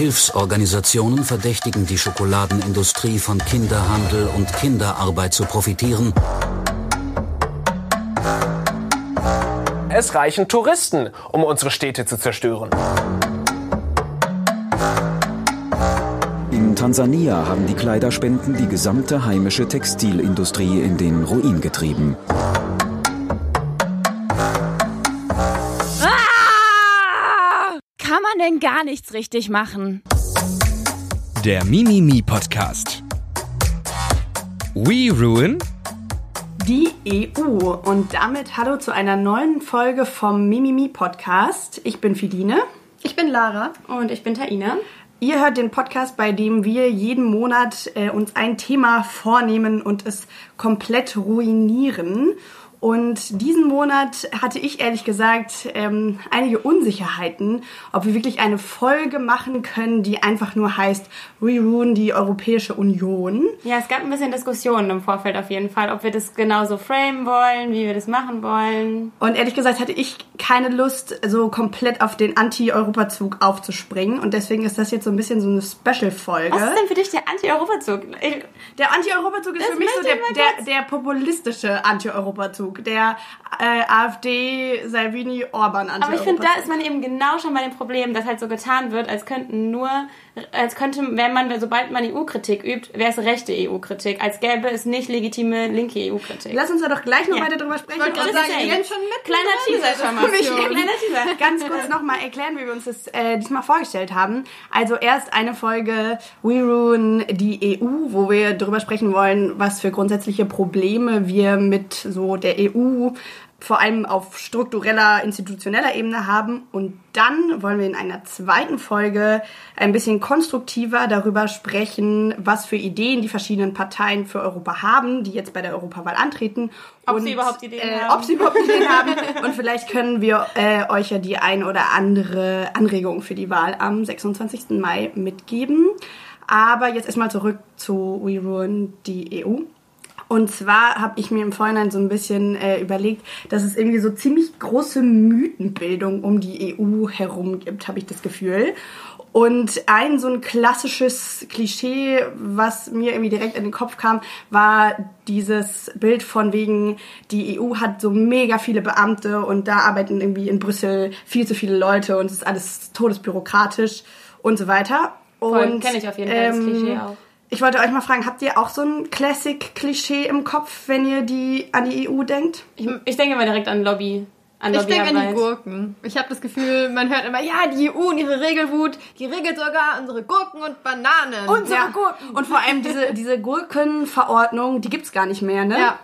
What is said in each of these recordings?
Hilfsorganisationen verdächtigen die Schokoladenindustrie von Kinderhandel und Kinderarbeit zu profitieren. Es reichen Touristen, um unsere Städte zu zerstören. In Tansania haben die Kleiderspenden die gesamte heimische Textilindustrie in den Ruin getrieben. Denn gar nichts richtig machen? Der Mimimi Podcast. We Ruin die EU. Und damit hallo zu einer neuen Folge vom Mimimi Podcast. Ich bin Filine. Ich bin Lara. Und ich bin Taina. Ihr hört den Podcast, bei dem wir jeden Monat äh, uns ein Thema vornehmen und es komplett ruinieren. Und diesen Monat hatte ich ehrlich gesagt ähm, einige Unsicherheiten, ob wir wirklich eine Folge machen können, die einfach nur heißt Reruin die Europäische Union. Ja, es gab ein bisschen Diskussionen im Vorfeld auf jeden Fall, ob wir das genauso framen wollen, wie wir das machen wollen. Und ehrlich gesagt hatte ich keine Lust, so komplett auf den Anti-Europa-Zug aufzuspringen. Und deswegen ist das jetzt so ein bisschen so eine Special-Folge. Was ist denn für dich der Anti-Europa-Zug? Der Anti-Europa-Zug ist das für mich so der, der, der populistische Anti-Europa-Zug. Zug, der äh, AfD, Salvini, Orban Aber ich finde, da ist man eben genau schon bei dem Problem, dass halt so getan wird, als könnten nur, als könnte, wenn man, sobald man EU-Kritik übt, wäre es rechte EU-Kritik, als gäbe es nicht legitime linke EU-Kritik. Lass uns da doch gleich noch ja. weiter drüber sprechen. Ich wollte sagen, wir schon mit. Kleiner Teaser schon mal. Kleiner Teaser. Ganz kurz nochmal erklären, wie wir uns das äh, diesmal vorgestellt haben. Also erst eine Folge We Ruin die EU, wo wir darüber sprechen wollen, was für grundsätzliche Probleme wir mit so der EU vor allem auf struktureller, institutioneller Ebene haben. Und dann wollen wir in einer zweiten Folge ein bisschen konstruktiver darüber sprechen, was für Ideen die verschiedenen Parteien für Europa haben, die jetzt bei der Europawahl antreten. Ob und, sie überhaupt Ideen äh, haben. Ob sie überhaupt Ideen haben. Und vielleicht können wir äh, euch ja die ein oder andere Anregung für die Wahl am 26. Mai mitgeben. Aber jetzt erstmal zurück zu We Ruin die EU. Und zwar habe ich mir im Vorhinein so ein bisschen äh, überlegt, dass es irgendwie so ziemlich große Mythenbildung um die EU herum gibt, habe ich das Gefühl. Und ein so ein klassisches Klischee, was mir irgendwie direkt in den Kopf kam, war dieses Bild von wegen, die EU hat so mega viele Beamte und da arbeiten irgendwie in Brüssel viel zu viele Leute und es ist alles todesbürokratisch und so weiter. Und kenne ich auf jeden Fall ähm, das Klischee auch. Ich wollte euch mal fragen, habt ihr auch so ein Classic-Klischee im Kopf, wenn ihr die an die EU denkt? Ich, ich denke mal direkt an Lobby. An ich denke an die Gurken. Ich habe das Gefühl, man hört immer, ja, die EU und ihre Regelwut, die regelt sogar unsere Gurken und Bananen. Unsere ja. Gurken. Und vor allem diese, diese Gurkenverordnung, die gibt's gar nicht mehr, ne? Ja.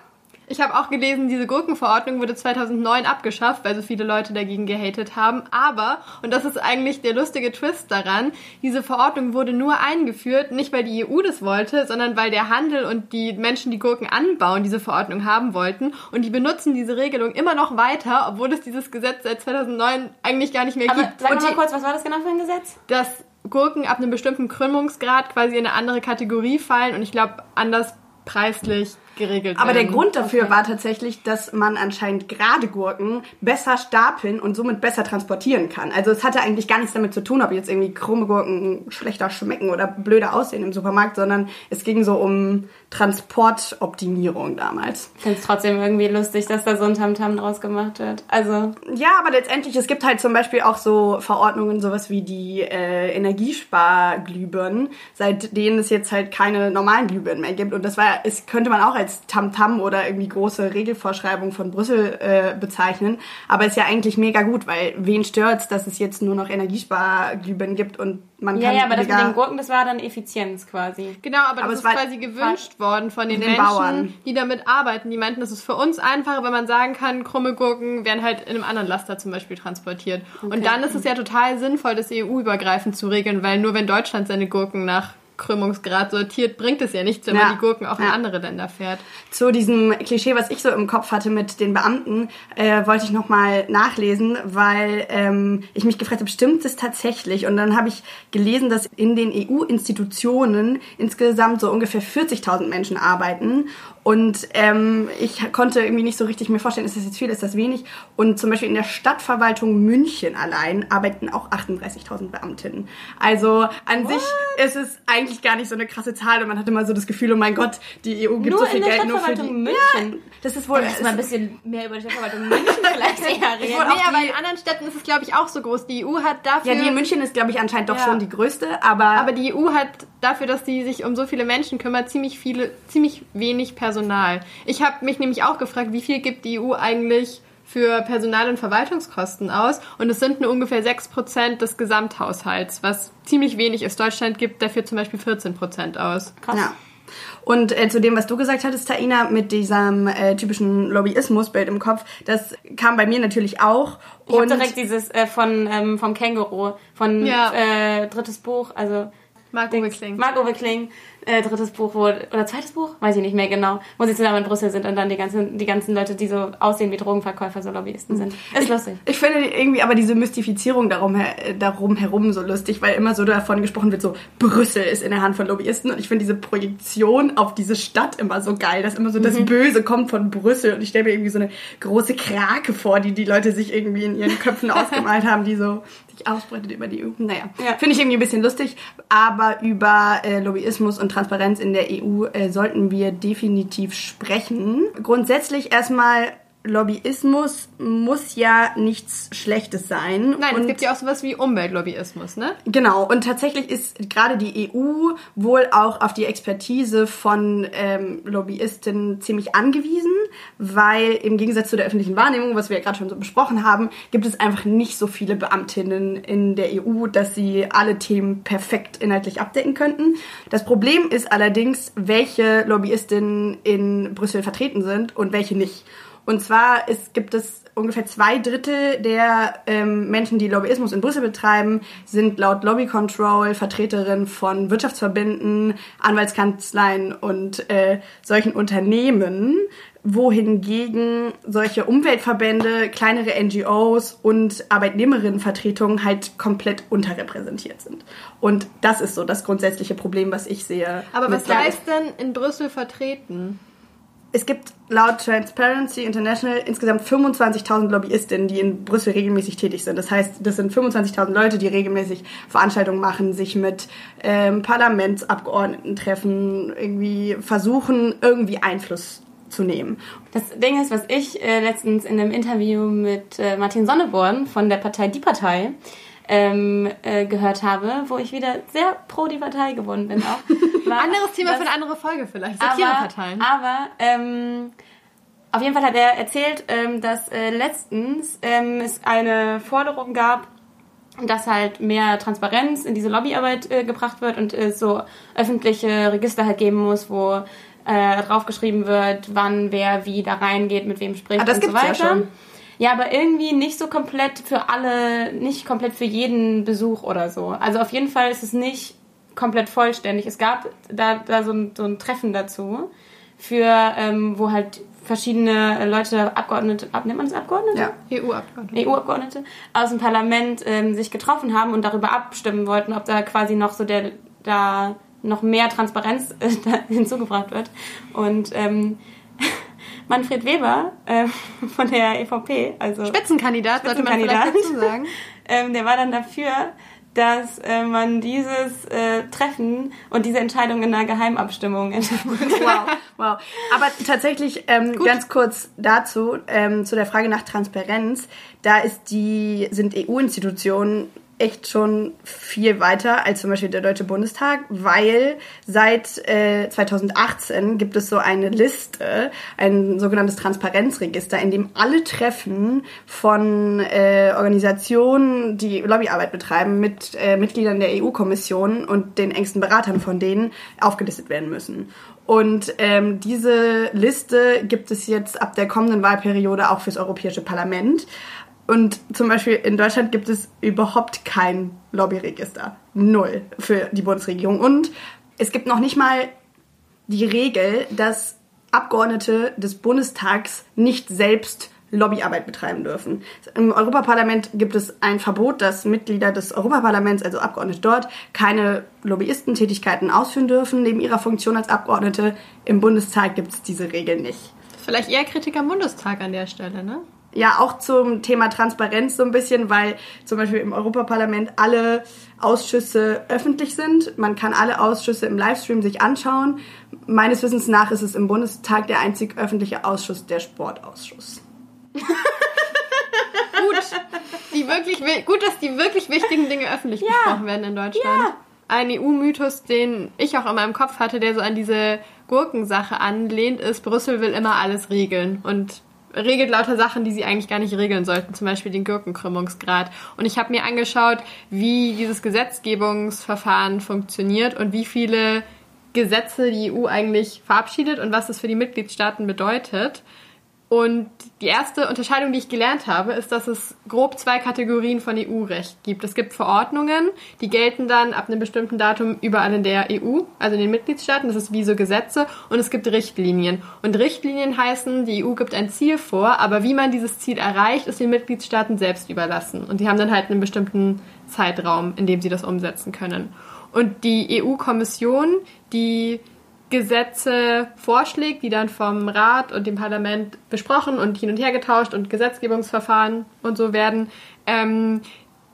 Ich habe auch gelesen, diese Gurkenverordnung wurde 2009 abgeschafft, weil so viele Leute dagegen gehatet haben. Aber, und das ist eigentlich der lustige Twist daran, diese Verordnung wurde nur eingeführt, nicht weil die EU das wollte, sondern weil der Handel und die Menschen, die Gurken anbauen, diese Verordnung haben wollten. Und die benutzen diese Regelung immer noch weiter, obwohl es dieses Gesetz seit 2009 eigentlich gar nicht mehr Aber gibt. Sag und mal kurz, was war das genau für ein Gesetz? Dass Gurken ab einem bestimmten Krümmungsgrad quasi in eine andere Kategorie fallen und ich glaube anders preislich geregelt Aber werden. der Grund dafür okay. war tatsächlich, dass man anscheinend gerade Gurken besser stapeln und somit besser transportieren kann. Also es hatte eigentlich gar nichts damit zu tun, ob jetzt irgendwie krumme Gurken schlechter schmecken oder blöder aussehen im Supermarkt, sondern es ging so um Transportoptimierung damals. Ich finde es trotzdem irgendwie lustig, dass da so ein Tamtam draus gemacht wird. Also ja, aber letztendlich es gibt halt zum Beispiel auch so Verordnungen, sowas wie die äh, Energiesparglühbirnen, seit denen es jetzt halt keine normalen Glühbirnen mehr gibt. Und das war, es könnte man auch als Tamtam oder irgendwie große Regelvorschreibung von Brüssel äh, bezeichnen. Aber ist ja eigentlich mega gut, weil wen stört's, dass es jetzt nur noch Energiesparglühbirnen gibt und man ja, kann ja, aber das mit den Gurken, das war dann Effizienz quasi. Genau, aber, aber das ist quasi gewünscht worden von den, den Menschen, Bauern. die damit arbeiten. Die meinten, das ist für uns einfacher, wenn man sagen kann, krumme Gurken werden halt in einem anderen Laster zum Beispiel transportiert. Okay. Und dann ist es ja total sinnvoll, das EU-übergreifend zu regeln, weil nur wenn Deutschland seine Gurken nach Krümmungsgrad sortiert, bringt es ja nichts, wenn ja. man die Gurken auch in andere Länder fährt. Zu diesem Klischee, was ich so im Kopf hatte mit den Beamten, äh, wollte ich nochmal nachlesen, weil ähm, ich mich gefragt habe, stimmt es tatsächlich? Und dann habe ich gelesen, dass in den EU-Institutionen insgesamt so ungefähr 40.000 Menschen arbeiten Und ähm, ich konnte irgendwie nicht so richtig mir vorstellen, ist das jetzt viel, ist das wenig? Und zum Beispiel in der Stadtverwaltung München allein arbeiten auch 38.000 Beamtinnen. Also an What? sich ist es eigentlich gar nicht so eine krasse Zahl und man hat immer so das Gefühl, oh mein Gott, die EU gibt Nur so viel Geld nur für die. Stadtverwaltung München. Ja, das ist wohl. Lass mal ein bisschen mehr über die Stadtverwaltung München vielleicht eher reden. Nee, aber in anderen Städten ist es, glaube ich, auch so groß. Die EU hat dafür... ja, die in München ist, glaube ich, anscheinend doch Ja. schon die größte, aber, Aber die EU hat dafür, dass die sich um so viele Menschen kümmert, ziemlich viele, ziemlich wenig Personal. Ich habe mich nämlich auch gefragt, wie viel gibt die EU eigentlich für Personal- und Verwaltungskosten aus? Und es sind nur ungefähr 6% des Gesamthaushalts, was ziemlich wenig ist. Deutschland gibt dafür zum Beispiel 14% aus. Krass. Ja. Und äh, zu dem, was du gesagt hattest, Taina, mit diesem äh, typischen Lobbyismusbild im Kopf, das kam bei mir natürlich auch. Ich habe Und direkt dieses äh, von ähm, vom Känguru, von Ja. äh, drittes Buch, also Marco Wickling. Marco Wickling, äh, drittes Buch, wo, oder zweites Buch, weiß ich nicht mehr genau, wo sie zusammen in Brüssel sind und dann die ganzen, die ganzen Leute, die so aussehen wie Drogenverkäufer, so Lobbyisten sind. Ist lustig. ich finde irgendwie aber diese Mystifizierung darum, äh, darum herum so lustig, weil immer so davon gesprochen wird, so Brüssel ist in der Hand von Lobbyisten und ich finde diese Projektion auf diese Stadt immer so geil, dass immer so das Mhm. Böse kommt von Brüssel und ich stelle mir irgendwie so eine große Krake vor, die die Leute sich irgendwie in ihren Köpfen ausgemalt haben, die so sich ausbreitet über die EU. Naja, Ja. finde ich irgendwie ein bisschen lustig, aber über äh, Lobbyismus und Transparenz in der EU äh, sollten wir definitiv sprechen. Grundsätzlich erstmal Lobbyismus muss ja nichts Schlechtes sein. Nein, und es gibt ja auch sowas wie Umweltlobbyismus, ne? Genau, und tatsächlich ist gerade die EU wohl auch auf die Expertise von ähm, Lobbyisten ziemlich angewiesen, weil im Gegensatz zu der öffentlichen Wahrnehmung, was wir ja gerade schon so besprochen haben, gibt es einfach nicht so viele Beamtinnen in der EU, dass sie alle Themen perfekt inhaltlich abdecken könnten. Das Problem ist allerdings, welche Lobbyistinnen in Brüssel vertreten sind und welche nicht. Und zwar ist, gibt es ungefähr zwei Drittel der ähm, Menschen, die Lobbyismus in Brüssel betreiben, sind laut Lobby Control Vertreterinnen von Wirtschaftsverbänden, Anwaltskanzleien und äh, solchen Unternehmen, wohingegen solche Umweltverbände, kleinere NGOs und Arbeitnehmerinnenvertretungen halt komplett unterrepräsentiert sind. Und das ist so das grundsätzliche Problem, was ich sehe. Aber was heißt denn in Brüssel vertreten? Es gibt laut Transparency International insgesamt 25.000 Lobbyistinnen, die in Brüssel regelmäßig tätig sind. Das heißt, das sind 25.000 Leute, die regelmäßig Veranstaltungen machen, sich mit ähm, Parlamentsabgeordneten treffen, irgendwie versuchen, irgendwie Einfluss zu nehmen. Das Ding ist, was ich äh, letztens in einem Interview mit äh, Martin Sonneborn von der Partei Die Partei ähm, äh, gehört habe, wo ich wieder sehr pro die Partei geworden bin auch. war, Anderes Thema dass- für eine andere Folge vielleicht. aber, Satireparteien. aber ähm, auf jeden Fall hat er erzählt, ähm, dass äh, letztens ähm, es eine Forderung gab, dass halt mehr Transparenz in diese Lobbyarbeit äh, gebracht wird und es so öffentliche Register halt geben muss, wo äh, draufgeschrieben wird, wann wer wie da reingeht, mit wem spricht Ah, das und so gibt's ja weiter. schon. Ja, aber irgendwie nicht so komplett für alle, nicht komplett für jeden Besuch oder so. Also auf jeden Fall ist es nicht komplett vollständig. Es gab da, da so, ein, so ein Treffen dazu, für ähm, wo halt verschiedene Leute, Abgeordnete, ab, nennt man das Abgeordnete? Ja. EU-Abgeordnete. EU-Abgeordnete aus dem Parlament ähm, sich getroffen haben und darüber abstimmen wollten, ob da quasi noch so der da noch mehr Transparenz äh, hinzugebracht wird. Und ähm, Manfred Weber äh, von der EVP, also Spitzenkandidat, sollte man vielleicht Spitzenkandidat. dazu sagen. ähm, der war dann dafür, dass äh, man dieses äh, Treffen und diese Entscheidung in einer Geheimabstimmung entscheidet. Wow, wow. Aber tatsächlich ähm, ganz kurz dazu, ähm, zu der Frage nach Transparenz. Da ist die, sind EU-Institutionen echt schon viel weiter als zum Beispiel der Deutsche Bundestag, weil seit äh, 2018 gibt es so eine Liste, ein sogenanntes Transparenzregister, in dem alle Treffen von äh, Organisationen, die Lobbyarbeit betreiben, mit äh, Mitgliedern der EU-Kommission und den engsten Beratern von denen aufgelistet werden müssen. Und ähm, diese Liste gibt es jetzt ab der kommenden Wahlperiode auch fürs Europäische Parlament. Und zum Beispiel in Deutschland gibt es überhaupt kein Lobbyregister. Null für die Bundesregierung. Und es gibt noch nicht mal die Regel, dass Abgeordnete des Bundestags nicht selbst Lobbyarbeit betreiben dürfen. Im Europaparlament gibt es ein Verbot, dass Mitglieder des Europaparlaments, also Abgeordnete dort, keine Lobbyistentätigkeiten ausführen dürfen neben ihrer Funktion als Abgeordnete. Im Bundestag gibt es diese Regel nicht. Vielleicht eher Kritik am Bundestag an der Stelle, ne? Ja, auch zum Thema Transparenz so ein bisschen, weil zum Beispiel im Europaparlament alle Ausschüsse öffentlich sind. Man kann alle Ausschüsse im Livestream sich anschauen. Meines Wissens nach ist es im Bundestag der einzig öffentliche Ausschuss der Sportausschuss. gut, die wirklich, gut, dass die wirklich wichtigen Dinge öffentlich ja. besprochen werden in Deutschland. Ja. Ein EU-Mythos, den ich auch in meinem Kopf hatte, der so an diese Gurkensache anlehnt, ist, Brüssel will immer alles regeln und regelt lauter Sachen, die sie eigentlich gar nicht regeln sollten, zum Beispiel den Gurkenkrümmungsgrad. Und ich habe mir angeschaut, wie dieses Gesetzgebungsverfahren funktioniert und wie viele Gesetze die EU eigentlich verabschiedet und was das für die Mitgliedstaaten bedeutet. Und die erste Unterscheidung, die ich gelernt habe, ist, dass es grob zwei Kategorien von EU-Recht gibt. Es gibt Verordnungen, die gelten dann ab einem bestimmten Datum überall in der EU, also in den Mitgliedstaaten. Das ist wie so Gesetze. Und es gibt Richtlinien. Und Richtlinien heißen, die EU gibt ein Ziel vor, aber wie man dieses Ziel erreicht, ist den Mitgliedstaaten selbst überlassen. Und die haben dann halt einen bestimmten Zeitraum, in dem sie das umsetzen können. Und die EU-Kommission, die Gesetze vorschlägt, die dann vom Rat und dem Parlament besprochen und hin und her getauscht und Gesetzgebungsverfahren und so werden, ähm,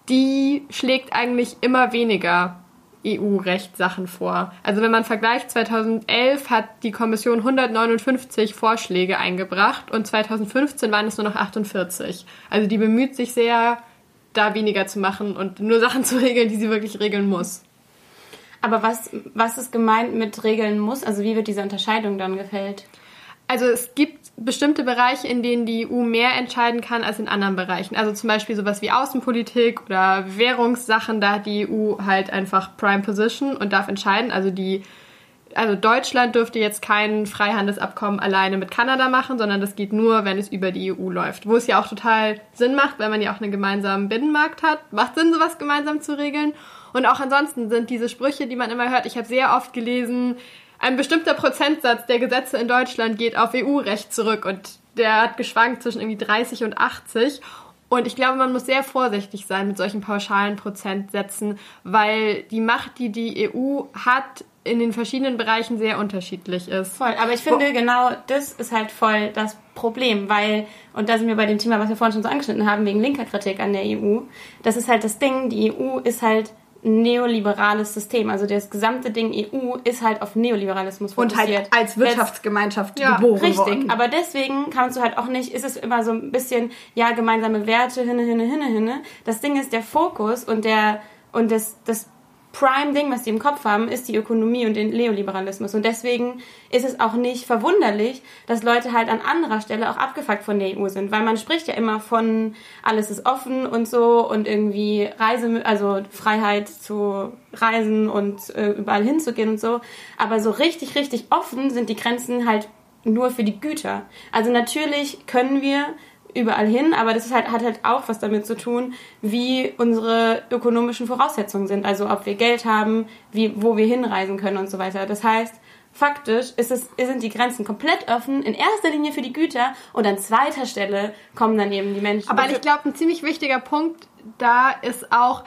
die schlägt eigentlich immer weniger EU-Rechtssachen vor. Also wenn man vergleicht, 2011 hat die Kommission 159 Vorschläge eingebracht und 2015 waren es nur noch 48. Also die bemüht sich sehr, da weniger zu machen und nur Sachen zu regeln, die sie wirklich regeln muss. Aber was, was ist gemeint mit Regeln muss? Also wie wird diese Unterscheidung dann gefällt? Also es gibt bestimmte Bereiche, in denen die EU mehr entscheiden kann als in anderen Bereichen. Also zum Beispiel sowas wie Außenpolitik oder Währungssachen, da hat die EU halt einfach Prime Position und darf entscheiden. Also die also Deutschland dürfte jetzt kein Freihandelsabkommen alleine mit Kanada machen, sondern das geht nur, wenn es über die EU läuft. Wo es ja auch total Sinn macht, weil man ja auch einen gemeinsamen Binnenmarkt hat. Macht Sinn, sowas gemeinsam zu regeln. Und auch ansonsten sind diese Sprüche, die man immer hört, ich habe sehr oft gelesen, ein bestimmter Prozentsatz der Gesetze in Deutschland geht auf EU-Recht zurück und der hat geschwankt zwischen irgendwie 30 und 80. Und ich glaube, man muss sehr vorsichtig sein mit solchen pauschalen Prozentsätzen, weil die Macht, die die EU hat, in den verschiedenen Bereichen sehr unterschiedlich ist. Voll, aber ich finde Wo genau das ist halt voll das Problem, weil, und da sind wir bei dem Thema, was wir vorhin schon so angeschnitten haben, wegen linker Kritik an der EU, das ist halt das Ding, die EU ist halt neoliberales System. Also das gesamte Ding EU ist halt auf Neoliberalismus fokussiert. Und halt als Wirtschaftsgemeinschaft geboren ja, richtig. worden. Aber deswegen kannst du halt auch nicht, ist es immer so ein bisschen, ja, gemeinsame Werte, hinne, hinne, hinne, hinne. Das Ding ist der Fokus und der, und das, das Prime-Ding, was die im Kopf haben, ist die Ökonomie und den Neoliberalismus. Und deswegen ist es auch nicht verwunderlich, dass Leute halt an anderer Stelle auch abgefuckt von der EU sind. Weil man spricht ja immer von alles ist offen und so und irgendwie Reise, also Freiheit zu reisen und äh, überall hinzugehen und so. Aber so richtig, richtig offen sind die Grenzen halt nur für die Güter. Also natürlich können wir überall hin, aber das halt, hat halt auch was damit zu tun, wie unsere ökonomischen Voraussetzungen sind. Also ob wir Geld haben, wie, wo wir hinreisen können und so weiter. Das heißt, faktisch es, sind die Grenzen komplett offen, in erster Linie für die Güter und an zweiter Stelle kommen dann eben die Menschen. Aber ich glaube, ein ziemlich wichtiger Punkt da ist auch,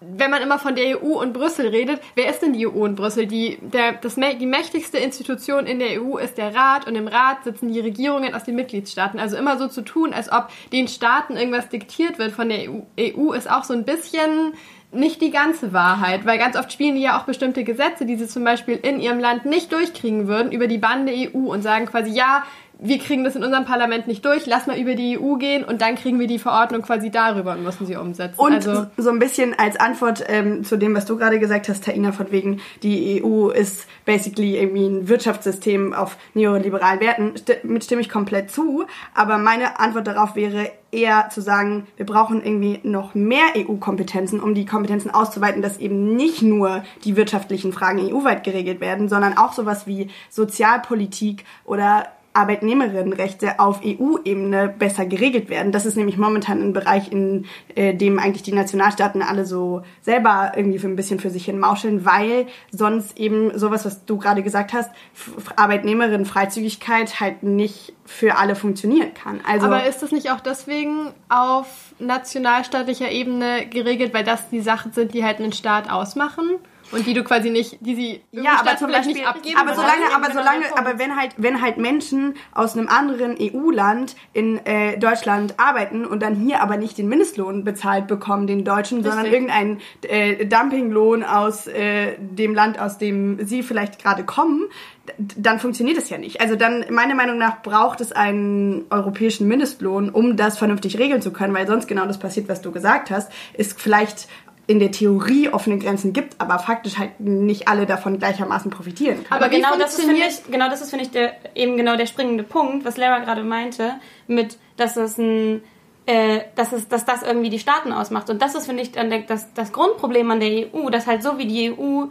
wenn man immer von der EU und Brüssel redet, wer ist denn die EU und Brüssel? Die, der, das, die mächtigste Institution in der EU ist der Rat und im Rat sitzen die Regierungen aus den Mitgliedstaaten. Also immer so zu tun, als ob den Staaten irgendwas diktiert wird von der EU, EU ist auch so ein bisschen nicht die ganze Wahrheit, weil ganz oft spielen die ja auch bestimmte Gesetze, die sie zum Beispiel in ihrem Land nicht durchkriegen würden, über die Bande EU und sagen quasi, ja, wir kriegen das in unserem Parlament nicht durch, lass mal über die EU gehen und dann kriegen wir die Verordnung quasi darüber und müssen sie umsetzen. Und also, so ein bisschen als Antwort ähm, zu dem, was du gerade gesagt hast, Taina, von wegen, die EU ist basically irgendwie ein Wirtschaftssystem auf neoliberalen Werten, mit stimme ich komplett zu, aber meine Antwort darauf wäre eher zu sagen, wir brauchen irgendwie noch mehr EU-Kompetenzen, um die Kompetenzen auszuweiten, dass eben nicht nur die wirtschaftlichen Fragen EU-weit geregelt werden, sondern auch sowas wie Sozialpolitik oder Arbeitnehmerinnenrechte auf EU-Ebene besser geregelt werden. Das ist nämlich momentan ein Bereich, in äh, dem eigentlich die Nationalstaaten alle so selber irgendwie für ein bisschen für sich hin mauscheln, weil sonst eben sowas, was du gerade gesagt hast, Arbeitnehmerinnenfreizügigkeit halt nicht für alle funktionieren kann. Also Aber ist das nicht auch deswegen auf nationalstaatlicher Ebene geregelt, weil das die Sachen sind, die halt einen Staat ausmachen? Und die du quasi nicht, die sie ja, aber zum Beispiel, nicht abgeben. aber solange, aber solange, aber wenn halt, wenn halt Menschen aus einem anderen EU-Land in äh, Deutschland arbeiten und dann hier aber nicht den Mindestlohn bezahlt bekommen, den deutschen, sondern irgendeinen äh, Dumpinglohn aus äh, dem Land, aus dem sie vielleicht gerade kommen, dann funktioniert es ja nicht. Also dann, meiner Meinung nach, braucht es einen europäischen Mindestlohn, um das vernünftig regeln zu können, weil sonst genau das passiert, was du gesagt hast, ist vielleicht in der Theorie offene Grenzen gibt, aber faktisch halt nicht alle davon gleichermaßen profitieren können. Aber genau das ist, finde ich, genau das ist, finde ich, der, eben genau der springende Punkt, was Lara gerade meinte, mit, dass es ein, äh, dass, es, dass das irgendwie die Staaten ausmacht. Und das ist, finde ich, dann der, das, das Grundproblem an der EU, dass halt so wie die EU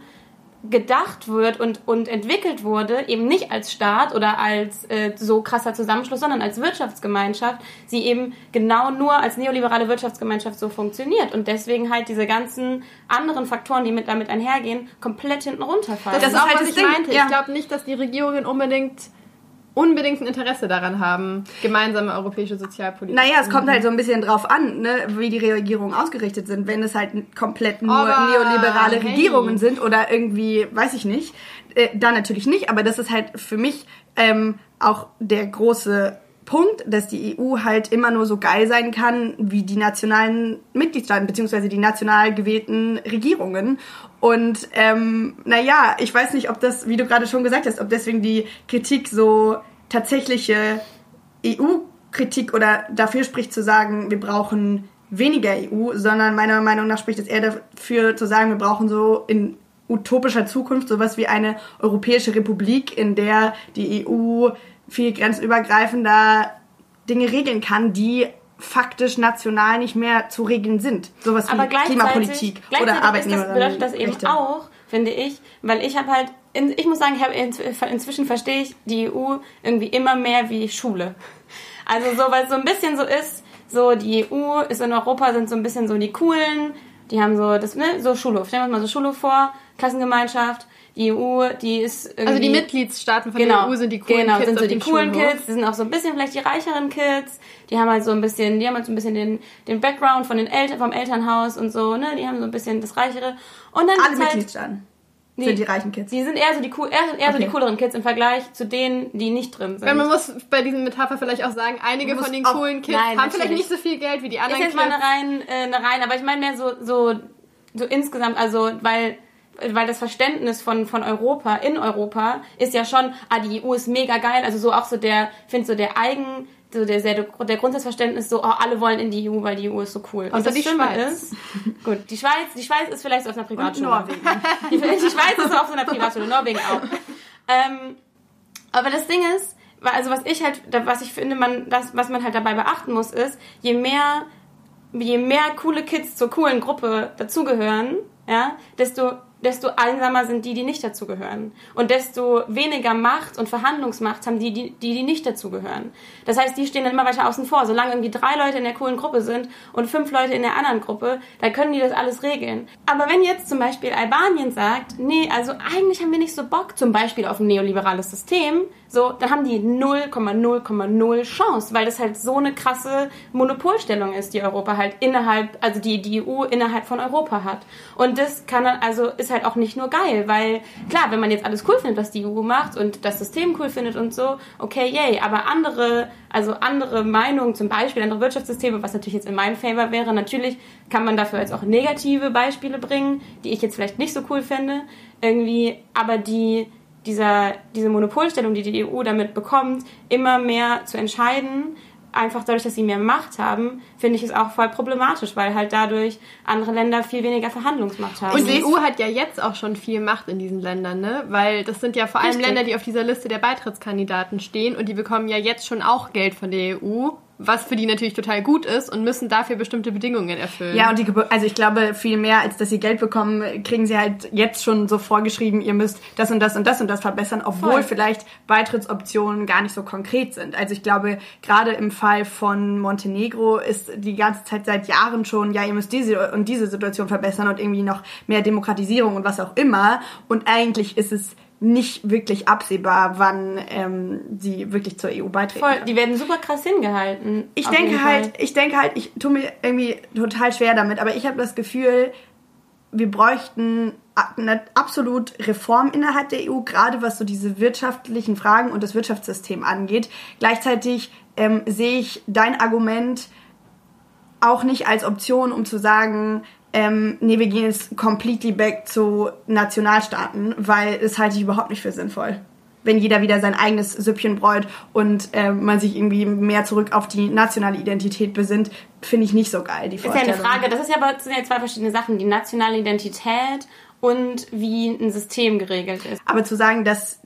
gedacht wird und, und entwickelt wurde, eben nicht als Staat oder als äh, so krasser Zusammenschluss, sondern als Wirtschaftsgemeinschaft, sie eben genau nur als neoliberale Wirtschaftsgemeinschaft so funktioniert und deswegen halt diese ganzen anderen Faktoren, die mit damit einhergehen, komplett hinten runterfallen. Das ist ist auch, halt was das ich Ding, meinte. ja. Ich glaube nicht, dass die Regierungen unbedingt unbedingt ein Interesse daran haben, gemeinsame europäische Sozialpolitik. Naja, es kommt halt so ein bisschen drauf an, ne, wie die Regierungen ausgerichtet sind. Wenn es halt komplett nur Aber, neoliberale hey. Regierungen sind oder irgendwie, weiß ich nicht, äh, dann natürlich nicht. Aber das ist halt für mich ähm, auch der große Punkt, dass die EU halt immer nur so geil sein kann wie die nationalen Mitgliedstaaten beziehungsweise die national gewählten Regierungen. Und ähm, naja, ich weiß nicht, ob das, wie du gerade schon gesagt hast, ob deswegen die Kritik so tatsächliche EU-Kritik oder dafür spricht zu sagen, wir brauchen weniger EU, sondern meiner Meinung nach spricht es eher dafür zu sagen, wir brauchen so in utopischer Zukunft sowas wie eine europäische Republik, in der die EU viel grenzübergreifender Dinge regeln kann, die faktisch national nicht mehr zu regeln sind. Sowas wie Klimapolitik gleichzeitig oder ist das, Arbeitnehmer. bedeutet das eben auch, finde ich, weil ich habe halt, in, ich muss sagen, ich hab inz- inzwischen verstehe ich die EU irgendwie immer mehr wie Schule. Also so, weil es so ein bisschen so ist, so die EU ist in Europa, sind so ein bisschen so die coolen, die haben so das, ne, so Schulhof. Stellen wir uns mal so Schulhof vor, Klassengemeinschaft, EU, die ist irgendwie... also die Mitgliedstaaten von Genau, der EU sind die coolen genau, Kids sind so die coolen Schulhof. Kids, die sind auch so ein bisschen vielleicht die reicheren Kids, die haben halt so ein bisschen, die haben halt so ein bisschen den, den Background von den Eltern, vom Elternhaus und so, ne, die haben so ein bisschen das Reichere. Und dann Alle halt, Mitgliedstaaten Nee. sind die reichen Kids. die sind eher so die cool, eher, eher so Okay. die cooleren Kids im Vergleich zu denen, die nicht drin sind. Weil man muss bei diesem Metapher vielleicht auch sagen, einige von den auch- coolen Kids Nein, haben vielleicht natürlich. nicht so viel Geld wie die ist anderen jetzt mal Kids. eine rein, äh, eine rein, aber ich meine mehr so, so, so insgesamt, also, weil, weil das Verständnis von, von Europa, in Europa, ist ja schon, ah, die EU ist mega geil, also so auch so der, finde so der Eigen, so der, der, der Grundsatzverständnis so, oh, alle wollen in die EU, weil die EU ist so cool. Und Außer das die Schlimme Schweiz. ist, gut, die Schweiz, die Schweiz ist vielleicht so auf einer Privatschule. Norwegen. Die, die Schweiz ist auf so einer Privatschule, Norwegen auch. Ähm, aber das Ding ist, also was ich halt, was ich finde, man, das, was man halt dabei beachten muss, ist, je mehr, je mehr coole Kids zur coolen Gruppe dazugehören, ja, desto, desto einsamer sind die, die nicht dazugehören. Und desto weniger Macht und Verhandlungsmacht haben die, die, die, nicht dazugehören. Das heißt, die stehen dann immer weiter außen vor. Solange irgendwie drei Leute in der coolen Gruppe sind und fünf Leute in der anderen Gruppe, da können die das alles regeln. Aber wenn jetzt zum Beispiel Albanien sagt, nee, also eigentlich haben wir nicht so Bock, zum Beispiel auf ein neoliberales System, so, dann haben die 0,0,0 Chance, weil das halt so eine krasse Monopolstellung ist, die Europa halt innerhalb, also die, die EU innerhalb von Europa hat. Und das kann dann, also ist halt auch nicht nur geil, weil klar, wenn man jetzt alles cool findet, was die EU macht und das System cool findet und so, okay, yay, aber andere, also andere Meinungen, zum Beispiel andere Wirtschaftssysteme, was natürlich jetzt in meinem Favor wäre, natürlich kann man dafür jetzt auch negative Beispiele bringen, die ich jetzt vielleicht nicht so cool finde, irgendwie, aber die, dieser, diese Monopolstellung, die die EU damit bekommt, immer mehr zu entscheiden, einfach dadurch, dass sie mehr Macht haben, finde ich es auch voll problematisch, weil halt dadurch andere Länder viel weniger Verhandlungsmacht haben. Und die EU hat ja jetzt auch schon viel Macht in diesen Ländern, ne? Weil das sind ja vor allem Richtig. Länder, die auf dieser Liste der Beitrittskandidaten stehen und die bekommen ja jetzt schon auch Geld von der EU was für die natürlich total gut ist und müssen dafür bestimmte Bedingungen erfüllen. Ja, und die, also ich glaube, viel mehr als dass sie Geld bekommen, kriegen sie halt jetzt schon so vorgeschrieben, ihr müsst das und das und das und das verbessern, obwohl Voll. vielleicht Beitrittsoptionen gar nicht so konkret sind. Also ich glaube, gerade im Fall von Montenegro ist die ganze Zeit seit Jahren schon, ja, ihr müsst diese und diese Situation verbessern und irgendwie noch mehr Demokratisierung und was auch immer. Und eigentlich ist es nicht wirklich absehbar, wann ähm, sie wirklich zur EU beitreten. Voll, die werden super krass hingehalten. Ich denke halt, ich denke halt, ich tue mir irgendwie total schwer damit, aber ich habe das Gefühl, wir bräuchten eine absolut Reform innerhalb der EU, gerade was so diese wirtschaftlichen Fragen und das Wirtschaftssystem angeht. Gleichzeitig ähm, sehe ich dein Argument auch nicht als Option, um zu sagen, ähm, nee, wir gehen jetzt completely back zu Nationalstaaten, weil das halte ich überhaupt nicht für sinnvoll. Wenn jeder wieder sein eigenes Süppchen bräut und äh, man sich irgendwie mehr zurück auf die nationale Identität besinnt, finde ich nicht so geil. Die ist ja eine Frage, das ist ja aber das sind ja zwei verschiedene Sachen, die nationale Identität und wie ein System geregelt ist. Aber zu sagen, dass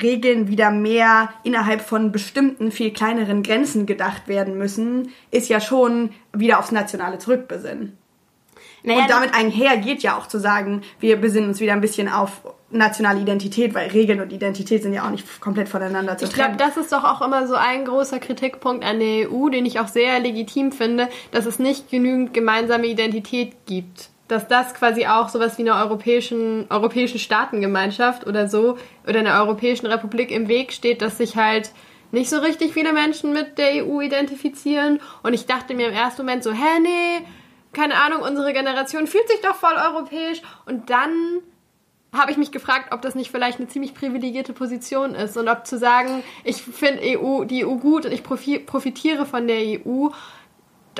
Regeln wieder mehr innerhalb von bestimmten, viel kleineren Grenzen gedacht werden müssen, ist ja schon wieder aufs Nationale zurückbesinnen. Naja, und damit einher geht ja auch zu sagen, wir besinnen uns wieder ein bisschen auf nationale Identität, weil Regeln und Identität sind ja auch nicht komplett voneinander zu trennen. Ich glaube, das ist doch auch immer so ein großer Kritikpunkt an der EU, den ich auch sehr legitim finde, dass es nicht genügend gemeinsame Identität gibt. Dass das quasi auch sowas wie eine europäischen, europäische Staatengemeinschaft oder so oder einer europäischen Republik im Weg steht, dass sich halt nicht so richtig viele Menschen mit der EU identifizieren. Und ich dachte mir im ersten Moment so, hä, nee, keine Ahnung, unsere Generation fühlt sich doch voll europäisch. Und dann habe ich mich gefragt, ob das nicht vielleicht eine ziemlich privilegierte Position ist. Und ob zu sagen, ich finde EU, die EU gut und ich profitiere von der EU,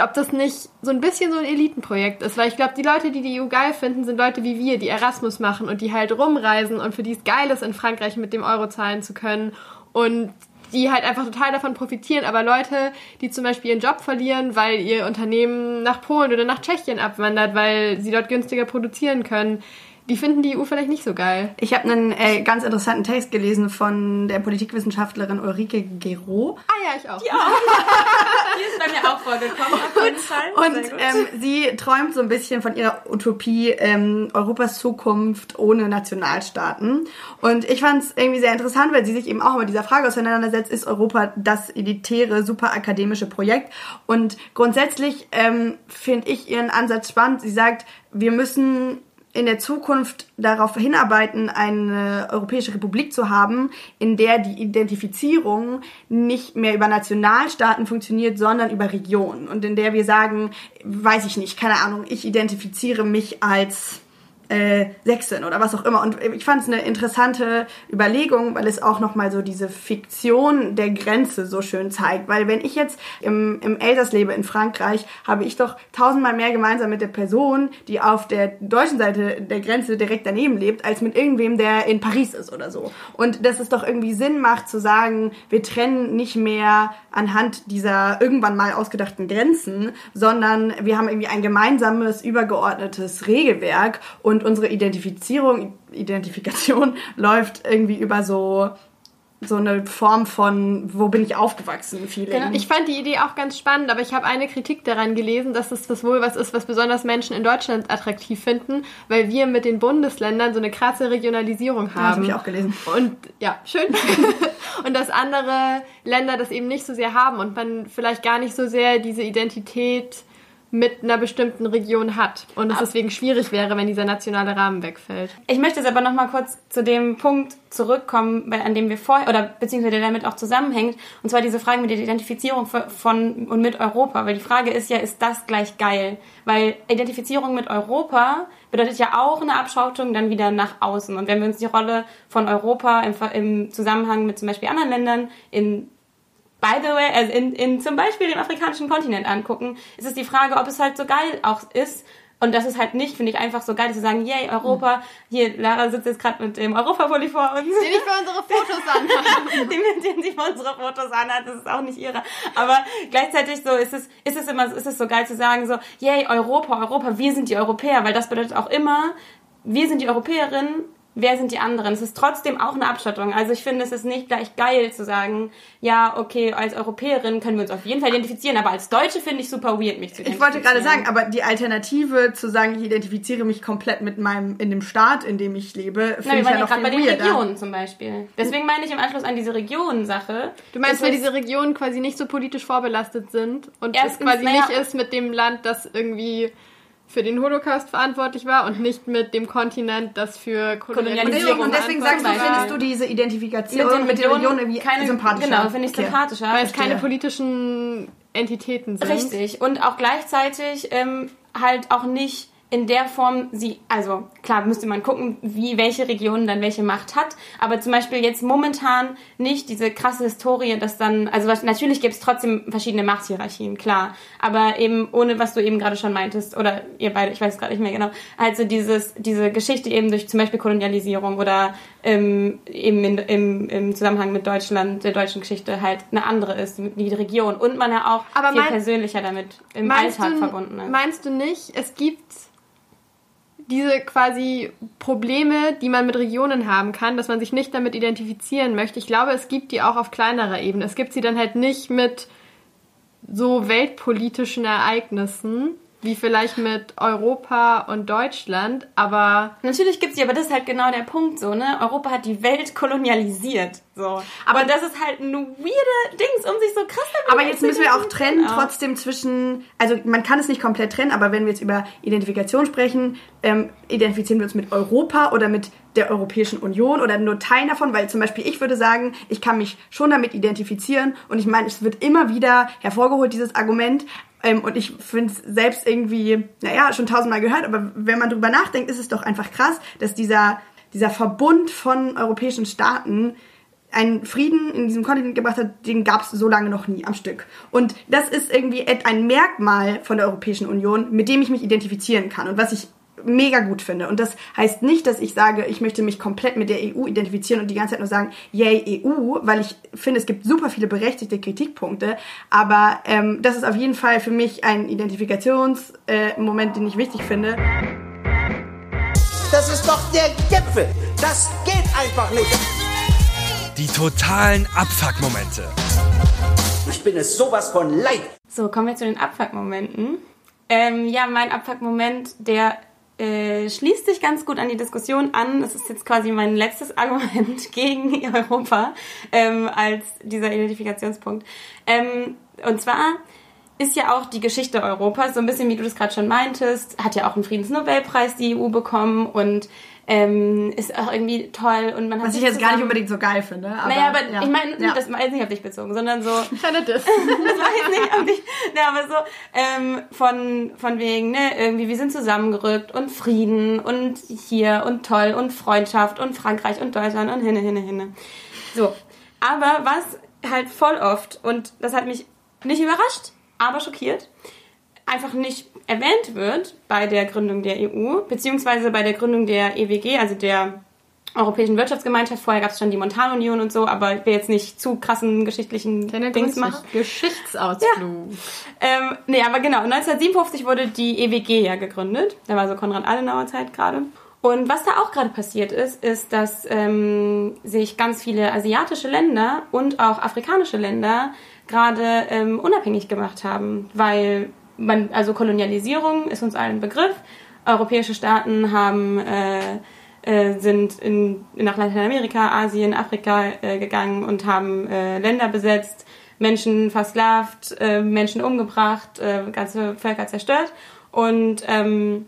ob das nicht so ein bisschen so ein Elitenprojekt ist, weil ich glaube, die Leute, die die EU geil finden, sind Leute wie wir, die Erasmus machen und die halt rumreisen und für die es geil ist, in Frankreich mit dem Euro zahlen zu können. Und die halt einfach total davon profitieren. Aber Leute, die zum Beispiel ihren Job verlieren, weil ihr Unternehmen nach Polen oder nach Tschechien abwandert, weil sie dort günstiger produzieren können, die finden die EU vielleicht nicht so geil. Ich habe einen äh, ganz interessanten Text gelesen von der Politikwissenschaftlerin Ulrike Gero. Ah ja, ich auch. Die, auch. die ist bei mir auch vorgekommen, auf jeden Fall. Und ähm, sie träumt so ein bisschen von ihrer Utopie ähm, Europas Zukunft ohne Nationalstaaten. Und ich fand es irgendwie sehr interessant, weil sie sich eben auch mit dieser Frage auseinandersetzt, ist Europa das elitäre, super akademische Projekt? Und grundsätzlich ähm, finde ich ihren Ansatz spannend. Sie sagt, wir müssen in der Zukunft darauf hinarbeiten, eine Europäische Republik zu haben, in der die Identifizierung nicht mehr über Nationalstaaten funktioniert, sondern über Regionen. Und in der wir sagen, weiß ich nicht, keine Ahnung, ich identifiziere mich als äh, Sächsin oder was auch immer. Und ich fand es eine interessante Überlegung, weil es auch nochmal so diese Fiktion der Grenze so schön zeigt. Weil wenn ich jetzt im, im Elsass lebe in Frankreich, habe ich doch tausendmal mehr gemeinsam mit der Person, die auf der deutschen Seite der Grenze direkt daneben lebt, als mit irgendwem, der in Paris ist oder so. Und dass es doch irgendwie Sinn macht zu sagen, wir trennen nicht mehr anhand dieser irgendwann mal ausgedachten Grenzen, sondern wir haben irgendwie ein gemeinsames, übergeordnetes Regelwerk und unsere Identifizierung, Identifikation läuft irgendwie über so so eine Form von, wo bin ich aufgewachsen, Feeling. Genau. Ich fand die Idee auch ganz spannend, aber ich habe eine Kritik daran gelesen, dass es das wohl was ist, was besonders Menschen in Deutschland attraktiv finden, weil wir mit den Bundesländern so eine krasse Regionalisierung haben. Ja, das habe ich auch gelesen. Und ja, schön. und dass andere Länder das eben nicht so sehr haben und man vielleicht gar nicht so sehr diese Identität mit einer bestimmten Region hat und es deswegen schwierig wäre, wenn dieser nationale Rahmen wegfällt. Ich möchte jetzt aber noch mal kurz zu dem Punkt zurückkommen, an dem wir vorher oder beziehungsweise der damit auch zusammenhängt, und zwar diese Frage mit der Identifizierung von und mit Europa, weil die Frage ist ja, ist das gleich geil? Weil Identifizierung mit Europa bedeutet ja auch eine Abschautung dann wieder nach außen. Und wenn wir uns die Rolle von Europa im, im Zusammenhang mit zum Beispiel anderen Ländern in by the way, also in, in zum Beispiel dem afrikanischen Kontinent angucken, ist es die Frage, ob es halt so geil auch ist. Und das ist halt nicht, finde ich, einfach so geil zu sagen, yay, Europa, hier, Lara sitzt jetzt gerade mit dem Europapulli vor uns. Den ich für unsere Fotos anhat. den, den sie für unsere Fotos anhat, das ist auch nicht ihre. Aber gleichzeitig so ist es, ist es immer, ist es so geil zu sagen, so, yay, Europa, Europa, wir sind die Europäer, weil das bedeutet auch immer, wir sind die Europäerinnen, wer sind die anderen? Es ist trotzdem auch eine Abschottung. Also ich finde, es ist nicht gleich geil zu sagen, ja, okay, als Europäerin können wir uns auf jeden Fall identifizieren, aber als Deutsche finde ich super weird, mich zu identifizieren. Ich wollte gerade sagen, aber die Alternative zu sagen, ich identifiziere mich komplett mit meinem, in dem Staat, in dem ich lebe, finde ich ja noch gerade bei viel den weirder. Regionen zum Beispiel. Deswegen meine ich im Anschluss an diese Regionen-Sache. Du meinst, weil es- diese Regionen quasi nicht so politisch vorbelastet sind und es quasi naja- nicht ist mit dem Land, das irgendwie für den Holocaust verantwortlich war und nicht mit dem Kontinent, das für Und Kolonialisierung deswegen, und deswegen sagst du, findest du diese Identifikation mit mit, Regionen Regionen irgendwie keine, sympathischer? Genau, finde ich sympathischer. weil es keine politischen Entitäten sind. Richtig. Und auch gleichzeitig ähm, halt auch nicht in der Form sie, also klar müsste man gucken, wie welche Region dann welche Macht hat, aber zum Beispiel jetzt momentan nicht diese krasse Historie, dass dann, also was, natürlich gibt es trotzdem verschiedene Machthierarchien, klar, aber eben ohne, was du eben gerade schon meintest, oder ihr beide, ich weiß gerade nicht mehr genau, halt so dieses, diese Geschichte eben durch zum Beispiel Kolonialisierung oder ähm, eben in, im, im Zusammenhang mit Deutschland, der deutschen Geschichte halt eine andere ist, die Region. Und man ja auch Aber viel mein- persönlicher damit im Alltag du, verbunden ist. meinst du nicht, es gibt diese quasi Probleme, die man mit Regionen haben kann, dass man sich nicht damit identifizieren möchte? Ich glaube, es gibt die auch auf kleinerer Ebene. Es gibt sie dann halt nicht mit so weltpolitischen Ereignissen, wie vielleicht mit Europa und Deutschland, aber Natürlich gibt's die, aber das ist halt genau der Punkt so, ne? Europa hat die Welt kolonialisiert, so. Aber und das ist halt ein weirde Dings, um sich so krass damit Aber jetzt müssen wir auch trennen, auch. trotzdem zwischen, also man kann es nicht komplett trennen, aber wenn wir jetzt über Identifikation sprechen, ähm, identifizieren wir uns mit Europa oder mit der Europäischen Union oder nur Teilen davon, weil zum Beispiel ich würde sagen, ich kann mich schon damit identifizieren und ich meine, es wird immer wieder hervorgeholt, dieses Argument, ähm, und ich finde es selbst irgendwie, naja, schon tausendmal gehört, aber wenn man drüber nachdenkt, ist es doch einfach krass, dass dieser, dieser Verbund von europäischen Staaten einen Frieden in diesem Kontinent gebracht hat, den gab es so lange noch nie am Stück. Und das ist irgendwie ein Merkmal von der Europäischen Union, mit dem ich mich identifizieren kann und was ich mega gut finde. Und das heißt nicht, dass ich sage, ich möchte mich komplett mit der EU identifizieren und die ganze Zeit nur sagen, yay EU, weil ich finde, es gibt super viele berechtigte Kritikpunkte. Aber ähm, das ist auf jeden Fall für mich ein Identifikationsmoment, äh, den ich wichtig finde. Das ist doch der Gipfel. Das geht einfach nicht. Die totalen Abfuck-Momente. Ich bin es sowas von leid. So, kommen wir zu den Abfuck-Momenten. Ähm, ja, mein Abfuck-Moment, der äh, schließt sich ganz gut an die Diskussion an. Das ist jetzt quasi mein letztes Argument gegen Europa ähm, als dieser Identifikationspunkt. Ähm, und zwar ist ja auch die Geschichte Europas, so ein bisschen wie du das gerade schon meintest, hat ja auch einen Friedensnobelpreis die EU bekommen und ähm, ist auch irgendwie toll und man hat Was ich jetzt gar nicht unbedingt so geil finde. Aber, naja, aber ja. ich meine, ja. das war jetzt nicht auf dich bezogen, sondern so, keine Diss. das war jetzt nicht auf dich, ne, aber so ähm, von, von wegen, ne, irgendwie, wir sind zusammengerückt und Frieden und hier und toll und Freundschaft und Frankreich und Deutschland und hinne, hinne, hinne. So, aber was halt voll oft, und das hat mich nicht überrascht, aber schockiert, einfach nicht erwähnt wird bei der Gründung der EU, beziehungsweise bei der Gründung der EWG, also der Europäischen Wirtschaftsgemeinschaft. Vorher gab es schon die Montanunion und so, aber ich will jetzt nicht zu krassen geschichtlichen Dings machen. Geschichtsausflug. Ähm, nee, aber genau, 1957 wurde die EWG ja gegründet. Da war so Konrad Adenauer Zeit gerade. Und was da auch gerade passiert ist, ist, dass ähm, sich ganz viele asiatische Länder und auch afrikanische Länder gerade ähm, unabhängig gemacht haben, weil man, also Kolonialisierung ist uns allen Begriff. Europäische Staaten haben äh, äh, sind in, nach Lateinamerika, Asien, Afrika äh, gegangen und haben äh, Länder besetzt, Menschen versklavt, äh, Menschen umgebracht, äh, ganze Völker zerstört. Und ähm,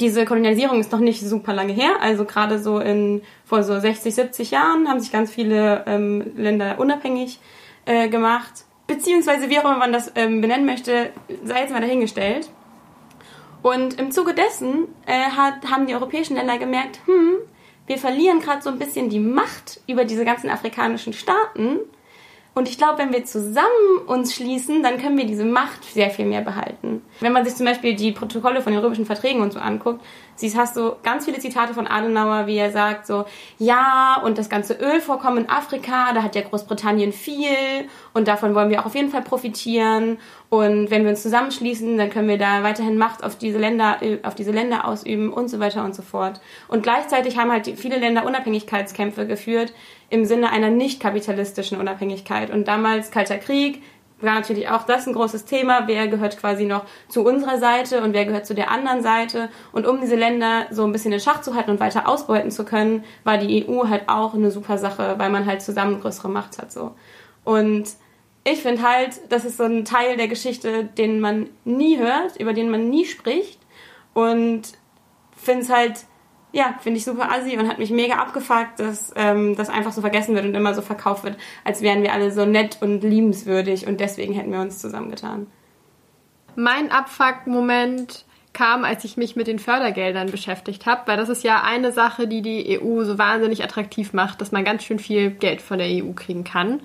diese Kolonialisierung ist noch nicht super lange her. Also gerade so in vor so 60, 70 Jahren haben sich ganz viele ähm, Länder unabhängig äh, gemacht. Beziehungsweise wie auch immer man das ähm, benennen möchte, sei jetzt mal dahingestellt. Und im Zuge dessen äh, hat, haben die europäischen Länder gemerkt, hm, wir verlieren gerade so ein bisschen die Macht über diese ganzen afrikanischen Staaten. Und ich glaube, wenn wir zusammen uns schließen, dann können wir diese Macht sehr viel mehr behalten. Wenn man sich zum Beispiel die Protokolle von den römischen Verträgen und so anguckt, siehst, hast du ganz viele Zitate von Adenauer, wie er sagt so, ja, und das ganze Ölvorkommen in Afrika, da hat ja Großbritannien viel und davon wollen wir auch auf jeden Fall profitieren. Und wenn wir uns zusammenschließen, dann können wir da weiterhin Macht auf diese Länder, äh, auf diese Länder ausüben und so weiter und so fort. Und gleichzeitig haben halt viele Länder Unabhängigkeitskämpfe geführt im Sinne einer nicht kapitalistischen Unabhängigkeit. Und damals Kalter Krieg, war natürlich auch das ein großes Thema. Wer gehört quasi noch zu unserer Seite und wer gehört zu der anderen Seite? Und um diese Länder so ein bisschen in Schach zu halten und weiter ausbeuten zu können, war die EU halt auch eine super Sache, weil man halt zusammen größere Macht hat, so. Und ich finde halt, das ist so ein Teil der Geschichte, den man nie hört, über den man nie spricht. Und finde es halt, ja, finde ich super assi und hat mich mega abgefuckt, dass ähm, das einfach so vergessen wird und immer so verkauft wird, als wären wir alle so nett und liebenswürdig und deswegen hätten wir uns zusammengetan. Mein Abfuck-Moment kam, als ich mich mit den Fördergeldern beschäftigt habe, weil das ist ja eine Sache, die die EU so wahnsinnig attraktiv macht, dass man ganz schön viel Geld von der EU kriegen kann.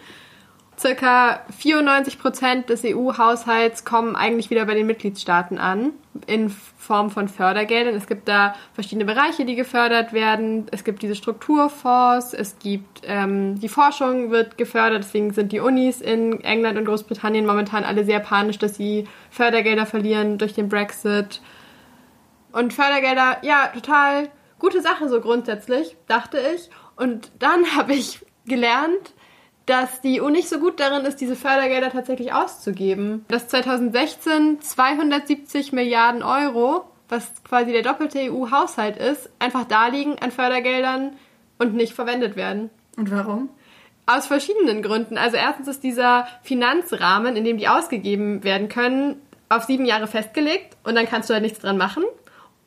Circa 94 Prozent des EU-Haushalts kommen eigentlich wieder bei den Mitgliedstaaten an, in Form von Fördergeldern. Es gibt da verschiedene Bereiche, die gefördert werden. Es gibt diese Strukturfonds, es gibt ähm, die Forschung wird gefördert, deswegen sind die Unis in England und Großbritannien momentan alle sehr panisch, dass sie Fördergelder verlieren durch den Brexit. Und Fördergelder, ja, total gute Sache so grundsätzlich, dachte ich. Und dann habe ich gelernt, dass die EU nicht so gut darin ist, diese Fördergelder tatsächlich auszugeben. Dass 2016 270 Milliarden Euro, was quasi der doppelte EU-Haushalt ist, einfach da liegen an Fördergeldern und nicht verwendet werden. Und warum? Aus verschiedenen Gründen. Also erstens ist dieser Finanzrahmen, in dem die ausgegeben werden können, auf sieben Jahre festgelegt und dann kannst du halt nichts dran machen.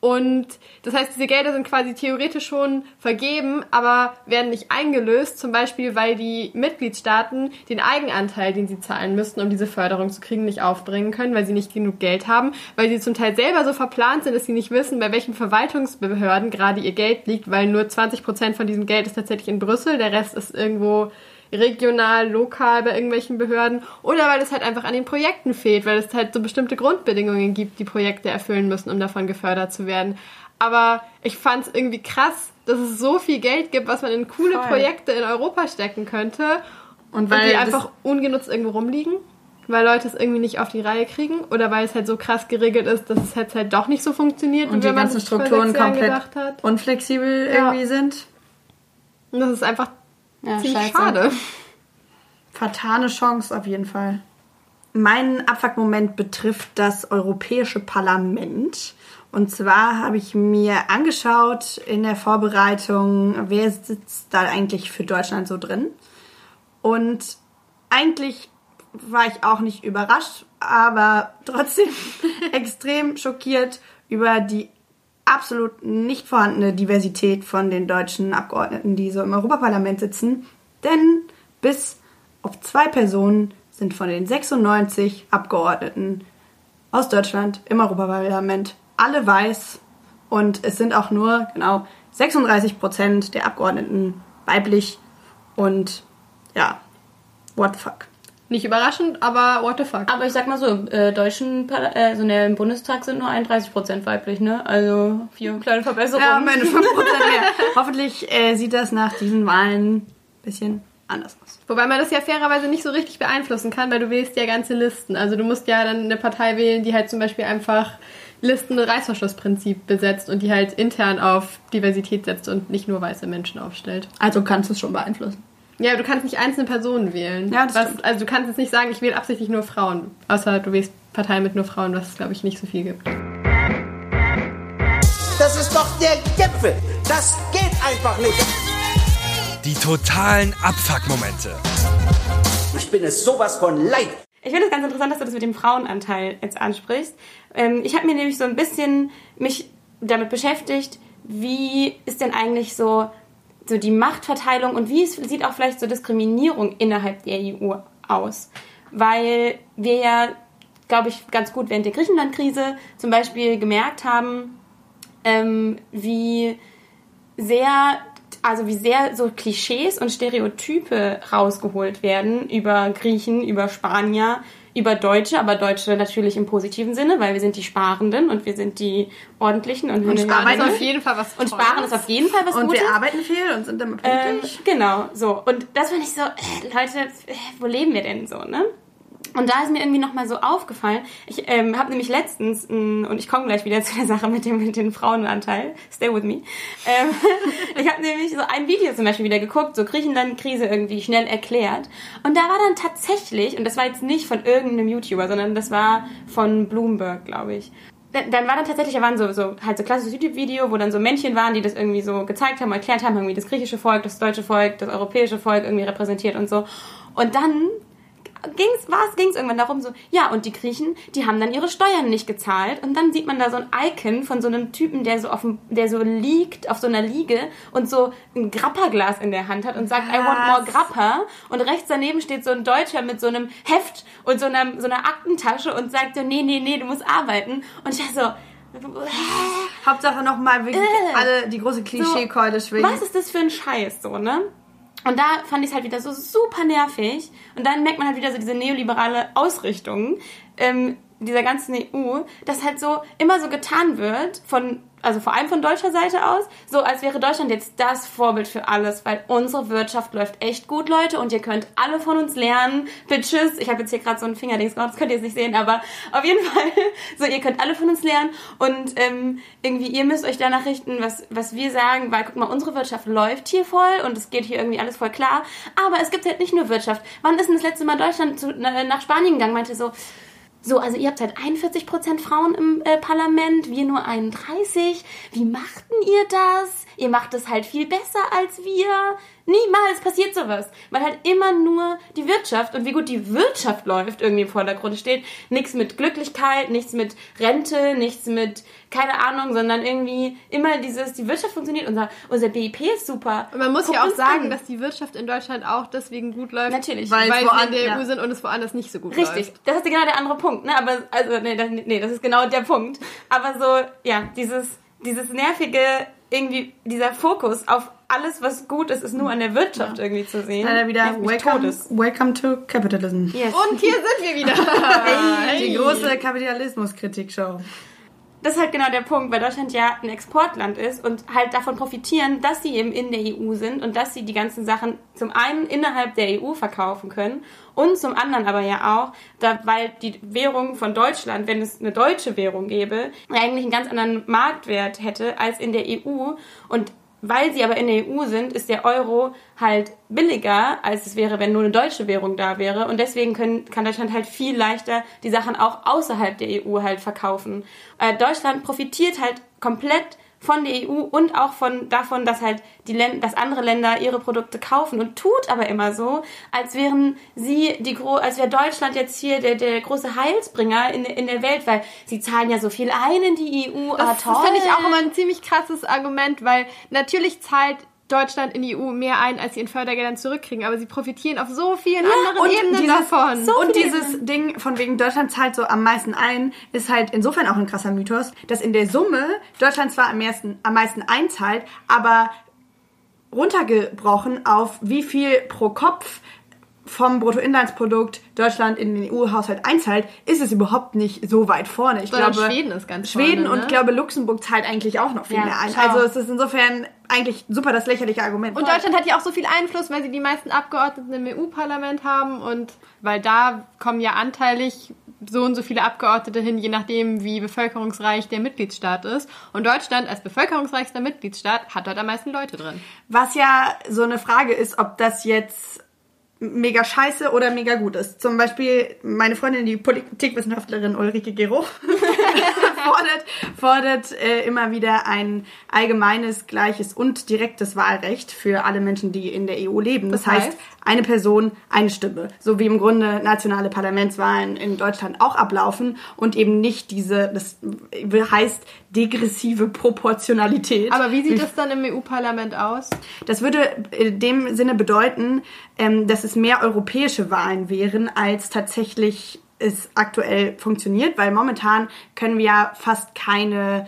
Und das heißt, diese Gelder sind quasi theoretisch schon vergeben, aber werden nicht eingelöst, zum Beispiel, weil die Mitgliedstaaten den Eigenanteil, den sie zahlen müssten, um diese Förderung zu kriegen, nicht aufbringen können, weil sie nicht genug Geld haben, weil sie zum Teil selber so verplant sind, dass sie nicht wissen, bei welchen Verwaltungsbehörden gerade ihr Geld liegt, weil nur 20 Prozent von diesem Geld ist tatsächlich in Brüssel, der Rest ist irgendwo regional, lokal bei irgendwelchen Behörden oder weil es halt einfach an den Projekten fehlt, weil es halt so bestimmte Grundbedingungen gibt, die Projekte erfüllen müssen, um davon gefördert zu werden. Aber ich fand es irgendwie krass, dass es so viel Geld gibt, was man in coole Voll. Projekte in Europa stecken könnte Und und weil die einfach ungenutzt irgendwo rumliegen. Weil Leute es irgendwie nicht auf die Reihe kriegen oder weil es halt so krass geregelt ist, dass es jetzt halt doch nicht so funktioniert, Und wie die wenn man ganzen Strukturen komplett unflexibel Ja. irgendwie sind. Und das ist einfach Ja, ziemlich scheiße. schade. Vertane Chance auf jeden Fall. Mein Abfuck-Moment betrifft das Europäische Parlament. Und zwar habe ich mir angeschaut in der Vorbereitung, wer sitzt da eigentlich für Deutschland so drin. Und eigentlich war ich auch nicht überrascht, aber trotzdem extrem schockiert über die absolut nicht vorhandene Diversität von den deutschen Abgeordneten, die so im Europaparlament sitzen. Denn bis auf zwei Personen sind von den 96 Abgeordneten aus Deutschland im Europaparlament alle weiß. Und es sind auch nur genau 36 Prozent der Abgeordneten weiblich. Und ja, what the fuck. Nicht überraschend, aber what the fuck. Aber ich sag mal so, im äh, deutschen, Parla- äh, also der, im Bundestag sind nur 31% weiblich, ne? Also vier kleine Verbesserungen. Ja, meine 5% mehr. Hoffentlich äh, sieht das nach diesen Wahlen ein bisschen anders aus. Wobei man das ja fairerweise nicht so richtig beeinflussen kann, weil du wählst ja ganze Listen. Also du musst ja dann eine Partei wählen, die halt zum Beispiel einfach Listen Reißverschlussprinzip besetzt und die halt intern auf Diversität setzt und nicht nur weiße Menschen aufstellt. Also kannst du es schon beeinflussen. Ja, du kannst nicht einzelne Personen wählen. Ja, das was, stimmt. Also du kannst jetzt nicht sagen, ich wähle absichtlich nur Frauen. Außer du wählst Parteien mit nur Frauen, was es glaube ich nicht so viel gibt. Das ist doch der Gipfel. Das geht einfach nicht. Die totalen Abfuck-Momente. Ich bin es sowas von leid. Ich finde es ganz interessant, dass du das mit dem Frauenanteil jetzt ansprichst. Ähm, ich habe mir nämlich so ein bisschen mich damit beschäftigt, wie ist denn eigentlich so, so die Machtverteilung und wie es sieht auch vielleicht so Diskriminierung innerhalb der EU aus. Weil wir ja, glaube ich, ganz gut während der Griechenland-Krise zum Beispiel gemerkt haben, ähm, wie sehr, also wie sehr so Klischees und Stereotype rausgeholt werden über Griechen, über Spanier, über Deutsche, aber Deutsche natürlich im positiven Sinne, weil wir sind die Sparenden und wir sind die Ordentlichen und, Und Sparen ist auf jeden Fall was und. Sparen ist auf jeden Fall was Und Gutes. wir arbeiten viel und sind Ähm, pünktlich. genau, so. Und das fand ich so, äh, Leute, äh, wo leben wir denn so, ne? Und da ist mir irgendwie nochmal so aufgefallen, ich ähm, habe nämlich letztens, mh, und ich komme gleich wieder zu der Sache mit dem, mit dem Frauenanteil, stay with me, ähm, ich habe nämlich so ein Video zum Beispiel wieder geguckt, so Griechenland-Krise irgendwie schnell erklärt. Und da war dann tatsächlich, und das war jetzt nicht von irgendeinem YouTuber, sondern das war von Bloomberg, glaube ich, dann dann war dann tatsächlich, da waren so, so halt so klassisches YouTube-Video, wo dann so Männchen waren, die das irgendwie so gezeigt haben, erklärt haben, irgendwie das griechische Volk, das deutsche Volk, das europäische Volk irgendwie repräsentiert und so. Und dann ging's, was, ging's irgendwann darum so, ja, und die Griechen, die haben dann ihre Steuern nicht gezahlt und dann sieht man da so ein Icon von so einem Typen, der so auf dem, der so liegt auf so einer Liege und so ein Grappa-Glas in der Hand hat und sagt, I want more Grappa und rechts daneben steht so ein Deutscher mit so einem Heft und so einer, so einer Aktentasche und sagt so, nee, nee, nee, du musst arbeiten und ich dachte so, Hauptsache nochmal wirklich Äh. alle die große Klischeekeule schwingen. was ist das für ein Scheiß so, ne? Und da fand ich es halt wieder so super nervig. Und dann merkt man halt wieder so diese neoliberale Ausrichtung ähm, dieser ganzen EU, dass halt so immer so getan wird von, also vor allem von deutscher Seite aus, so als wäre Deutschland jetzt das Vorbild für alles, weil unsere Wirtschaft läuft echt gut, Leute, und ihr könnt alle von uns lernen. Bitches, ich habe jetzt hier gerade so ein Fingerdings gemacht, das könnt ihr jetzt nicht sehen, aber auf jeden Fall, so ihr könnt alle von uns lernen und ähm, irgendwie ihr müsst euch danach richten, was, was wir sagen, weil guck mal, unsere Wirtschaft läuft hier voll und es geht hier irgendwie alles voll klar, aber es gibt halt nicht nur Wirtschaft. Wann ist denn das letzte Mal Deutschland zu, na, nach Spanien gegangen, meinte so, so, also ihr habt halt 41% Frauen im äh, Parlament, wir nur 31. Wie machten ihr das? Ihr macht es halt viel besser als wir. Niemals passiert sowas. Weil halt immer nur die Wirtschaft und wie gut die Wirtschaft läuft irgendwie im Vordergrund steht. Nichts mit Glücklichkeit, nichts mit Rente, nichts mit keine Ahnung, sondern irgendwie immer dieses, die Wirtschaft funktioniert, unser, unser BIP ist super. Und man muss Guckt ja auch sagen, an. dass die Wirtschaft in Deutschland auch deswegen gut läuft. Natürlich. Weil, Weil sie in der EU ja. sind und es woanders nicht so gut Richtig, läuft. das ist genau der andere Punkt, ne? Aber also nee, das, nee, das ist genau der Punkt. Aber so, ja, dieses dieses nervige irgendwie dieser Fokus auf alles, was gut ist, ist nur an der Wirtschaft irgendwie zu sehen. Leider wieder welcome, Todes. welcome to Capitalism. Yes. Und hier sind wir wieder. Die große Kapitalismus-Kritik-Show. Das ist halt genau der Punkt, weil Deutschland ja ein Exportland ist und halt davon profitieren, dass sie eben in der EU sind und dass sie die ganzen Sachen zum einen innerhalb der EU verkaufen können und zum anderen aber ja auch, da, weil die Währung von Deutschland, wenn es eine deutsche Währung gäbe, eigentlich einen ganz anderen Marktwert hätte als in der EU und weil sie aber in der EU sind, ist der Euro halt billiger, als es wäre, wenn nur eine deutsche Währung da wäre. Und deswegen können, kann Deutschland halt viel leichter die Sachen auch außerhalb der EU halt verkaufen. Äh, Deutschland profitiert halt komplett von der EU und auch von davon, dass halt die Län dass andere Länder ihre Produkte kaufen und tut aber immer so, als wären sie die gro als wäre Deutschland jetzt hier der, der große Heilsbringer in, in der Welt, weil sie zahlen ja so viel ein in die EU. ah, Das, toll. das finde ich auch immer ein ziemlich krasses Argument, weil natürlich zahlt Deutschland in die EU mehr ein, als sie in Fördergeldern zurückkriegen, aber sie profitieren auf so vielen anderen und Ebenen dieses- davon. so- Und dieses Ding von wegen Deutschland zahlt so am meisten ein, ist halt insofern auch ein krasser Mythos, dass in der Summe Deutschland zwar am meisten, am meisten einzahlt, aber runtergebrochen auf wie viel pro Kopf vom Bruttoinlandsprodukt Deutschland in den EU-Haushalt einzahlt, ist es überhaupt nicht so weit vorne. Ich Sondern glaube, Schweden ist ganz Schweden vorne, und ne? glaube Luxemburg zahlt eigentlich auch noch viel Ja, mehr ein. schau. Also es ist insofern eigentlich super das lächerliche Argument. Und Deutschland hat ja auch so viel Einfluss, weil sie die meisten Abgeordneten im EU-Parlament haben und weil da kommen ja anteilig so und so viele Abgeordnete hin, je nachdem, wie bevölkerungsreich der Mitgliedsstaat ist. Und Deutschland als bevölkerungsreichster Mitgliedsstaat hat dort am meisten Leute drin. Was ja so eine Frage ist, ob das jetzt mega scheiße oder mega gut ist. Zum Beispiel meine Freundin, die Politikwissenschaftlerin Ulrike Gero, fordert, fordert äh, immer wieder ein allgemeines, gleiches und direktes Wahlrecht für alle Menschen, die in der EU leben. Das, Das heißt? heißt, eine Person, eine Stimme. So wie im Grunde nationale Parlamentswahlen in Deutschland auch ablaufen und eben nicht diese, das heißt degressive Proportionalität. Aber wie sieht das dann im EU-Parlament aus? Das würde in dem Sinne bedeuten, ähm, dass es mehr europäische Wahlen wären, als tatsächlich es aktuell funktioniert, weil momentan können wir ja fast keine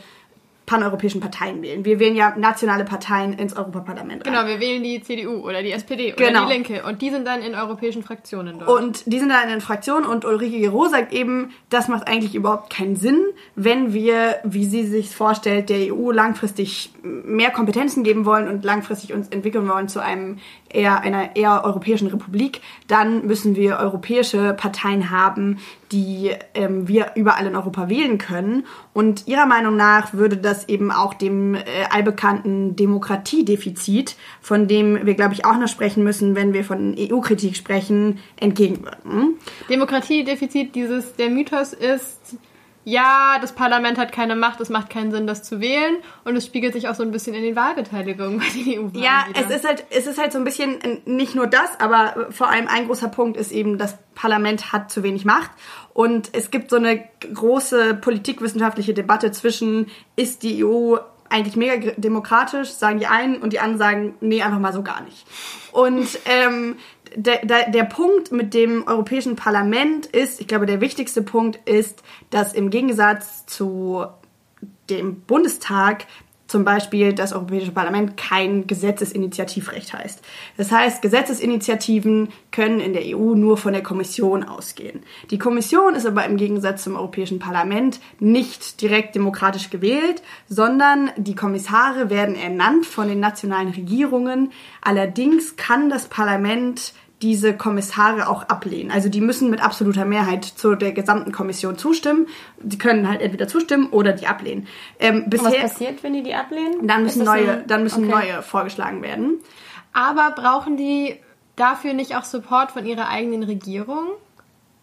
paneuropäischen Parteien wählen. Wir wählen ja nationale Parteien ins Europaparlament. rein. Genau, wir wählen die CDU oder die SPD oder Genau. die Linke und die sind dann in europäischen Fraktionen dort. Und die sind da in den Fraktionen und Ulrike Gero sagt eben, das macht eigentlich überhaupt keinen Sinn, wenn wir, wie sie sich vorstellt, der EU langfristig mehr Kompetenzen geben wollen und langfristig uns entwickeln wollen zu einem eher einer eher europäischen Republik, dann müssen wir europäische Parteien haben, die ähm, wir überall in Europa wählen können. Und ihrer Meinung nach würde das eben auch dem äh, allbekannten Demokratiedefizit, von dem wir, glaube ich, auch noch sprechen müssen, wenn wir von EU-Kritik sprechen, entgegenwirken. Demokratiedefizit, dieses, der Mythos ist, ja, das Parlament hat keine Macht, es macht keinen Sinn, das zu wählen. Und es spiegelt sich auch so ein bisschen in den Wahlbeteiligungen bei den EU-Wahlen. Ja, wieder. es ist halt, es ist halt so ein bisschen äh, nicht nur das, aber vor allem ein großer Punkt ist eben, das Parlament hat zu wenig Macht. Und es gibt so eine große politikwissenschaftliche Debatte zwischen, ist die EU eigentlich mega demokratisch, sagen die einen, und die anderen sagen, nee, einfach mal so gar nicht. Und ähm, der, der, der Punkt mit dem Europäischen Parlament ist, ich glaube, der wichtigste Punkt ist, dass im Gegensatz zu dem Bundestag zum Beispiel das Europäische Parlament kein Gesetzesinitiativrecht heißt. Das heißt, Gesetzesinitiativen können in der EU nur von der Kommission ausgehen. Die Kommission ist aber im Gegensatz zum Europäischen Parlament nicht direkt demokratisch gewählt, sondern die Kommissare werden ernannt von den nationalen Regierungen. Allerdings kann das Parlament diese Kommissare auch ablehnen. Also die müssen mit absoluter Mehrheit zu der gesamten Kommission zustimmen. Die können halt entweder zustimmen oder die ablehnen. Ähm, Und bisher, was passiert, wenn die die ablehnen? dann müssen neue, ein- dann müssen okay. neue vorgeschlagen werden. Aber brauchen die dafür nicht auch Support von ihrer eigenen Regierung?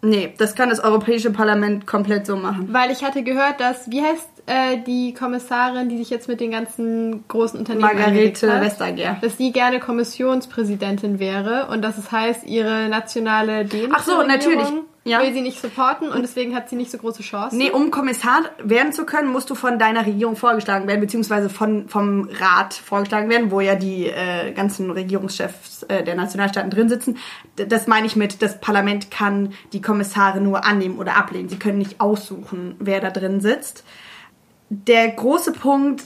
Nee, das kann das Europäische Parlament komplett so machen. Weil ich hatte gehört, dass, wie heißt äh, die Kommissarin, die sich jetzt mit den ganzen großen Unternehmen Margarete hat? Vestager. dass sie gerne Kommissionspräsidentin wäre und dass es heißt, ihre nationale dänische Ach so, natürlich. Ja. will sie nicht supporten und deswegen hat sie nicht so große Chancen. Nee, um Kommissar werden zu können, musst du von deiner Regierung vorgeschlagen werden, beziehungsweise von, vom Rat vorgeschlagen werden, wo ja die äh, ganzen Regierungschefs äh, der Nationalstaaten drin sitzen. D das meine ich mit, das Parlament kann die Kommissare nur annehmen oder ablehnen. Sie können nicht aussuchen, wer da drin sitzt. Der große Punkt,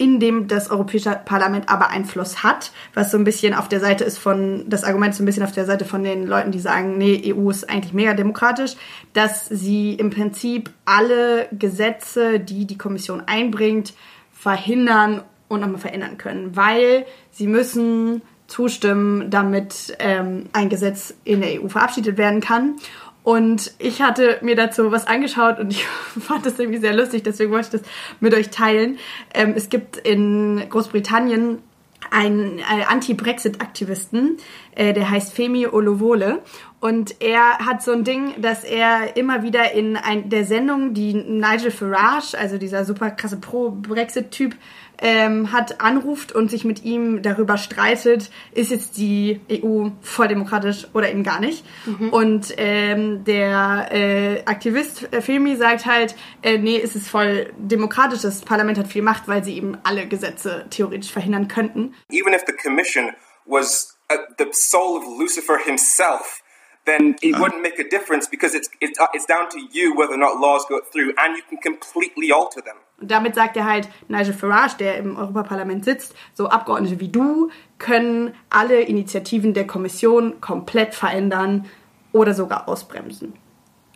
in dem das Europäische Parlament aber Einfluss hat, was so ein bisschen auf der Seite ist von, das Argument ist so ein bisschen auf der Seite von den Leuten, die sagen, nee, EU ist eigentlich mega demokratisch, dass sie im Prinzip alle Gesetze, die die Kommission einbringt, verhindern und nochmal verändern können, weil sie müssen zustimmen, damit ähm, ein Gesetz in der EU verabschiedet werden kann. Und ich hatte mir dazu was angeschaut und ich fand das irgendwie sehr lustig, deswegen wollte ich das mit euch teilen. Ähm, es gibt in Großbritannien einen äh, Anti-Brexit-Aktivisten, äh, der heißt Femi Olovole. Und er hat so ein Ding, dass er immer wieder in ein, der Sendung, die Nigel Farage, also dieser super krasse Pro-Brexit-Typ, ähm, hat, anruft und sich mit ihm darüber streitet, ist jetzt die EU voll demokratisch oder eben gar nicht. Und ähm, der äh, Aktivist äh, Femi sagt halt, äh, nee, es ist voll demokratisch, das Parlament hat viel Macht, weil sie eben alle Gesetze theoretisch verhindern könnten. even if the commission was uh, the soul of Lucifer himself, then it wouldn't make a difference because it's, it's, uh, it's down to you whether or not laws go through and you can completely alter them. Und damit sagt er halt, Nigel Farage, der im Europaparlament sitzt, so Abgeordnete wie du, können alle Initiativen der Kommission komplett verändern oder sogar ausbremsen.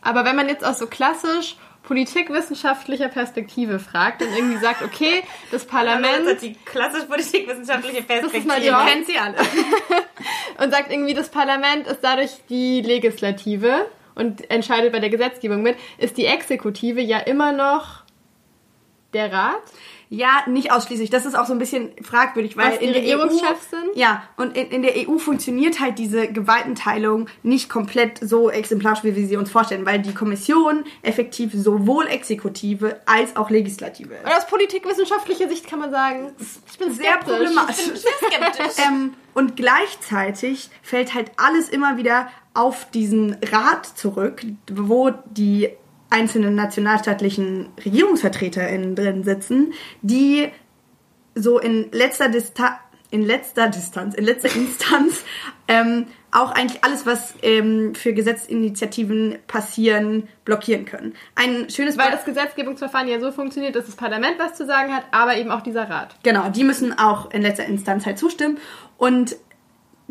Aber wenn man jetzt aus so klassisch politikwissenschaftlicher Perspektive fragt und irgendwie sagt, okay, das Parlament die klassisch politikwissenschaftliche Das ist mal Perspektive. Kennt sie alle. und sagt irgendwie, das Parlament ist dadurch die Legislative und entscheidet bei der Gesetzgebung mit, ist die Exekutive ja immer noch der Rat. Ja, nicht ausschließlich. Das ist auch so ein bisschen fragwürdig, weil Was in der EU, Regierungschefs sind? ja, und in, in der EU funktioniert halt diese Gewaltenteilung nicht komplett so exemplarisch, wie wir sie uns vorstellen, weil die Kommission effektiv sowohl Exekutive als auch Legislative ist. Und aus politikwissenschaftlicher Sicht kann man sagen, ich bin sehr skeptisch. problematisch. skeptisch. ähm, und gleichzeitig fällt halt alles immer wieder auf diesen Rat zurück, wo die einzelnen nationalstaatlichen RegierungsvertreterInnen drin sitzen, die so in letzter Distanz in letzter Distanz, in letzter Instanz ähm, auch eigentlich alles, was ähm, für Gesetzinitiativen passieren, blockieren können. Ein schönes Weil Be- das Gesetzgebungsverfahren ja so funktioniert, dass das Parlament was zu sagen hat, aber eben auch dieser Rat. Genau, die müssen auch in letzter Instanz halt zustimmen. Und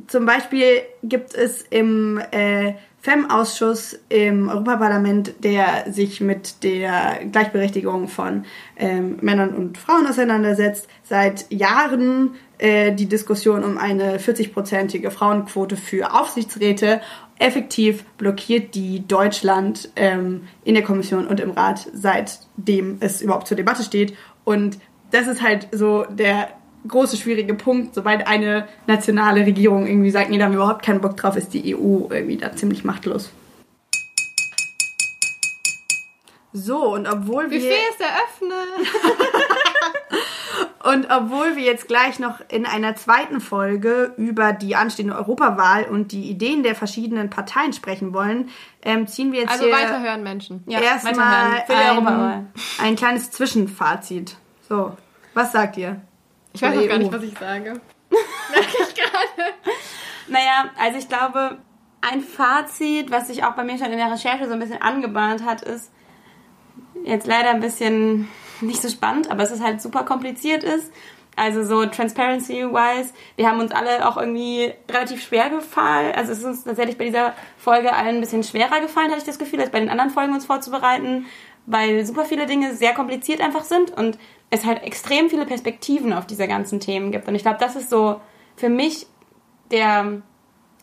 zum Beispiel gibt es im äh, FEM-Ausschuss im Europaparlament, der sich mit der Gleichberechtigung von ähm, Männern und Frauen auseinandersetzt, seit Jahren äh, die Diskussion um eine 40-prozentige Frauenquote für Aufsichtsräte effektiv blockiert die Deutschland ähm, in der Kommission und im Rat, seitdem es überhaupt zur Debatte steht. Und das ist halt so der große schwierige Punkt, sobald eine nationale Regierung irgendwie sagt, nee, da haben wir überhaupt keinen Bock drauf, ist die EU irgendwie da ziemlich machtlos. So, und obwohl wir... Buffet ist eröffnet! Und obwohl wir jetzt gleich noch in einer zweiten Folge über die anstehende Europawahl und die Ideen der verschiedenen Parteien sprechen wollen, ähm, ziehen wir jetzt Also hier weiterhören, Menschen. Ja, erstmal ein, ein kleines Zwischenfazit. So, was sagt ihr? Ich weiß auch gar nicht, was ich sage. Merke ich gerade. Naja, also ich glaube, ein Fazit, was sich auch bei mir schon in der Recherche so ein bisschen angebahnt hat, ist jetzt leider ein bisschen nicht so spannend, aber es ist halt super kompliziert ist. Also so Transparency-wise, wir haben uns alle auch irgendwie relativ schwer gefallen. Also es ist uns tatsächlich bei dieser Folge allen ein bisschen schwerer gefallen, hatte ich das Gefühl, als bei den anderen Folgen uns vorzubereiten, weil super viele Dinge sehr kompliziert einfach sind und es halt extrem viele Perspektiven auf diese ganzen Themen gibt. Und ich glaube, das ist so für mich der,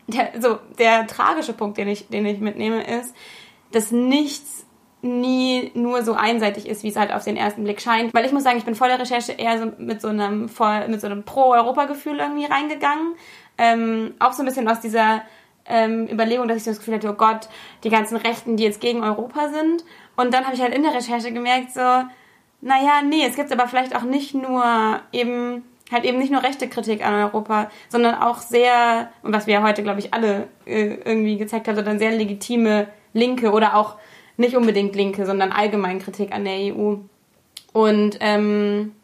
der, so, der tragische Punkt, den ich, den ich mitnehme, ist, dass nichts nie nur so einseitig ist, wie es halt auf den ersten Blick scheint. Weil ich muss sagen, ich bin vor der Recherche eher so mit so einem, mit so einem Pro-Europa-Gefühl irgendwie reingegangen. Ähm, auch so ein bisschen aus dieser ähm, Überlegung, dass ich so das Gefühl hatte, oh Gott, die ganzen Rechten, die jetzt gegen Europa sind. Und dann habe ich halt in der Recherche gemerkt, so, naja, nee, es gibt aber vielleicht auch nicht nur eben, halt eben nicht nur rechte Kritik an Europa, sondern auch sehr, und was wir ja heute, glaube ich, alle äh, irgendwie gezeigt haben, sondern sehr legitime Linke oder auch nicht unbedingt Linke, sondern allgemein Kritik an der EU. Und ähm,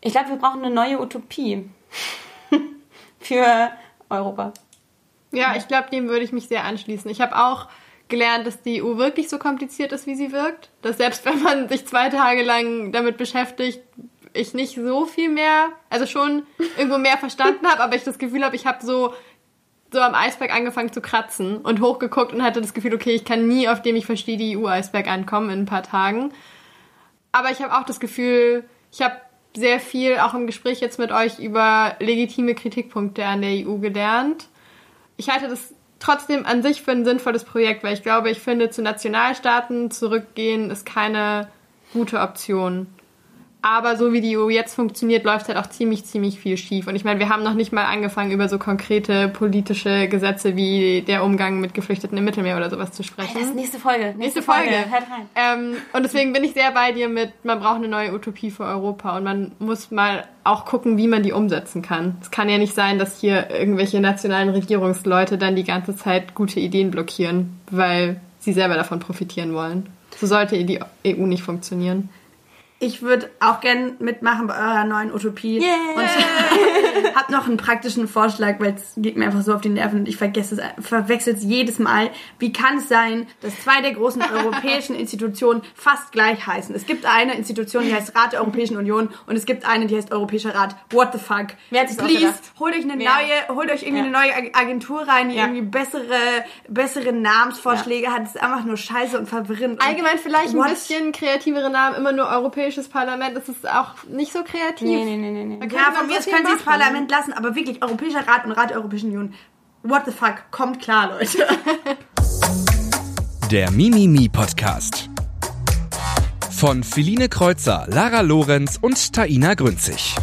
ich glaube, wir brauchen eine neue Utopie für Europa. Ja, ich glaube, dem würde ich mich sehr anschließen. Ich habe auch gelernt, dass die EU wirklich so kompliziert ist, wie sie wirkt. Dass selbst wenn man sich zwei Tage lang damit beschäftigt, ich nicht so viel mehr, also schon irgendwo mehr verstanden habe, aber ich das Gefühl habe, ich habe so so am Eisberg angefangen zu kratzen und hochgeguckt und hatte das Gefühl, okay, ich kann nie auf dem ich verstehe die EU-Eisberg ankommen in ein paar Tagen. Aber ich habe auch das Gefühl, ich habe sehr viel auch im Gespräch jetzt mit euch über legitime Kritikpunkte an der EU gelernt. Ich halte das trotzdem an sich für ein sinnvolles Projekt, weil ich glaube, ich finde, zu Nationalstaaten zurückgehen ist keine gute Option. Aber so wie die EU jetzt funktioniert, läuft halt auch ziemlich, ziemlich viel schief. Und ich meine, wir haben noch nicht mal angefangen, über so konkrete politische Gesetze wie der Umgang mit Geflüchteten im Mittelmeer oder sowas zu sprechen. Das ist nächste Folge. Nächste Folge. Hört rein. Ähm, und deswegen bin ich sehr bei dir mit, man braucht eine neue Utopie für Europa und man muss mal auch gucken, wie man die umsetzen kann. Es kann ja nicht sein, dass hier irgendwelche nationalen Regierungsleute dann die ganze Zeit gute Ideen blockieren, weil sie selber davon profitieren wollen. So sollte die EU nicht funktionieren. Ich würde auch gern mitmachen bei eurer neuen Utopie. Yeah. Und hab noch einen praktischen Vorschlag, weil es geht mir einfach so auf die Nerven und ich vergesse es, verwechsel es jedes Mal. Wie kann es sein, dass zwei der großen europäischen Institutionen fast gleich heißen? Es gibt eine Institution, die heißt Rat der Europäischen Union und es gibt eine, die heißt Europäischer Rat. What the fuck? Wer Please, holt euch eine Wer? neue, holt euch irgendwie Ja. eine neue Ag- Agentur rein, die Ja. irgendwie bessere, bessere Namensvorschläge hat. Es ist einfach nur scheiße und verwirrend. Und Allgemein vielleicht ein what? bisschen kreativere Namen, immer nur Europäisches Parlament, das ist auch nicht so kreativ. Nee, nee, nee, nee, nee. Ja, von mir aus können sie das. Parlament lassen, aber wirklich, Europäischer Rat und Rat der Europäischen Union. What the fuck? Kommt klar, Leute. Der Mimimi Podcast. Von Feline Kreuzer, Lara Lorenz und Taina Grünzig.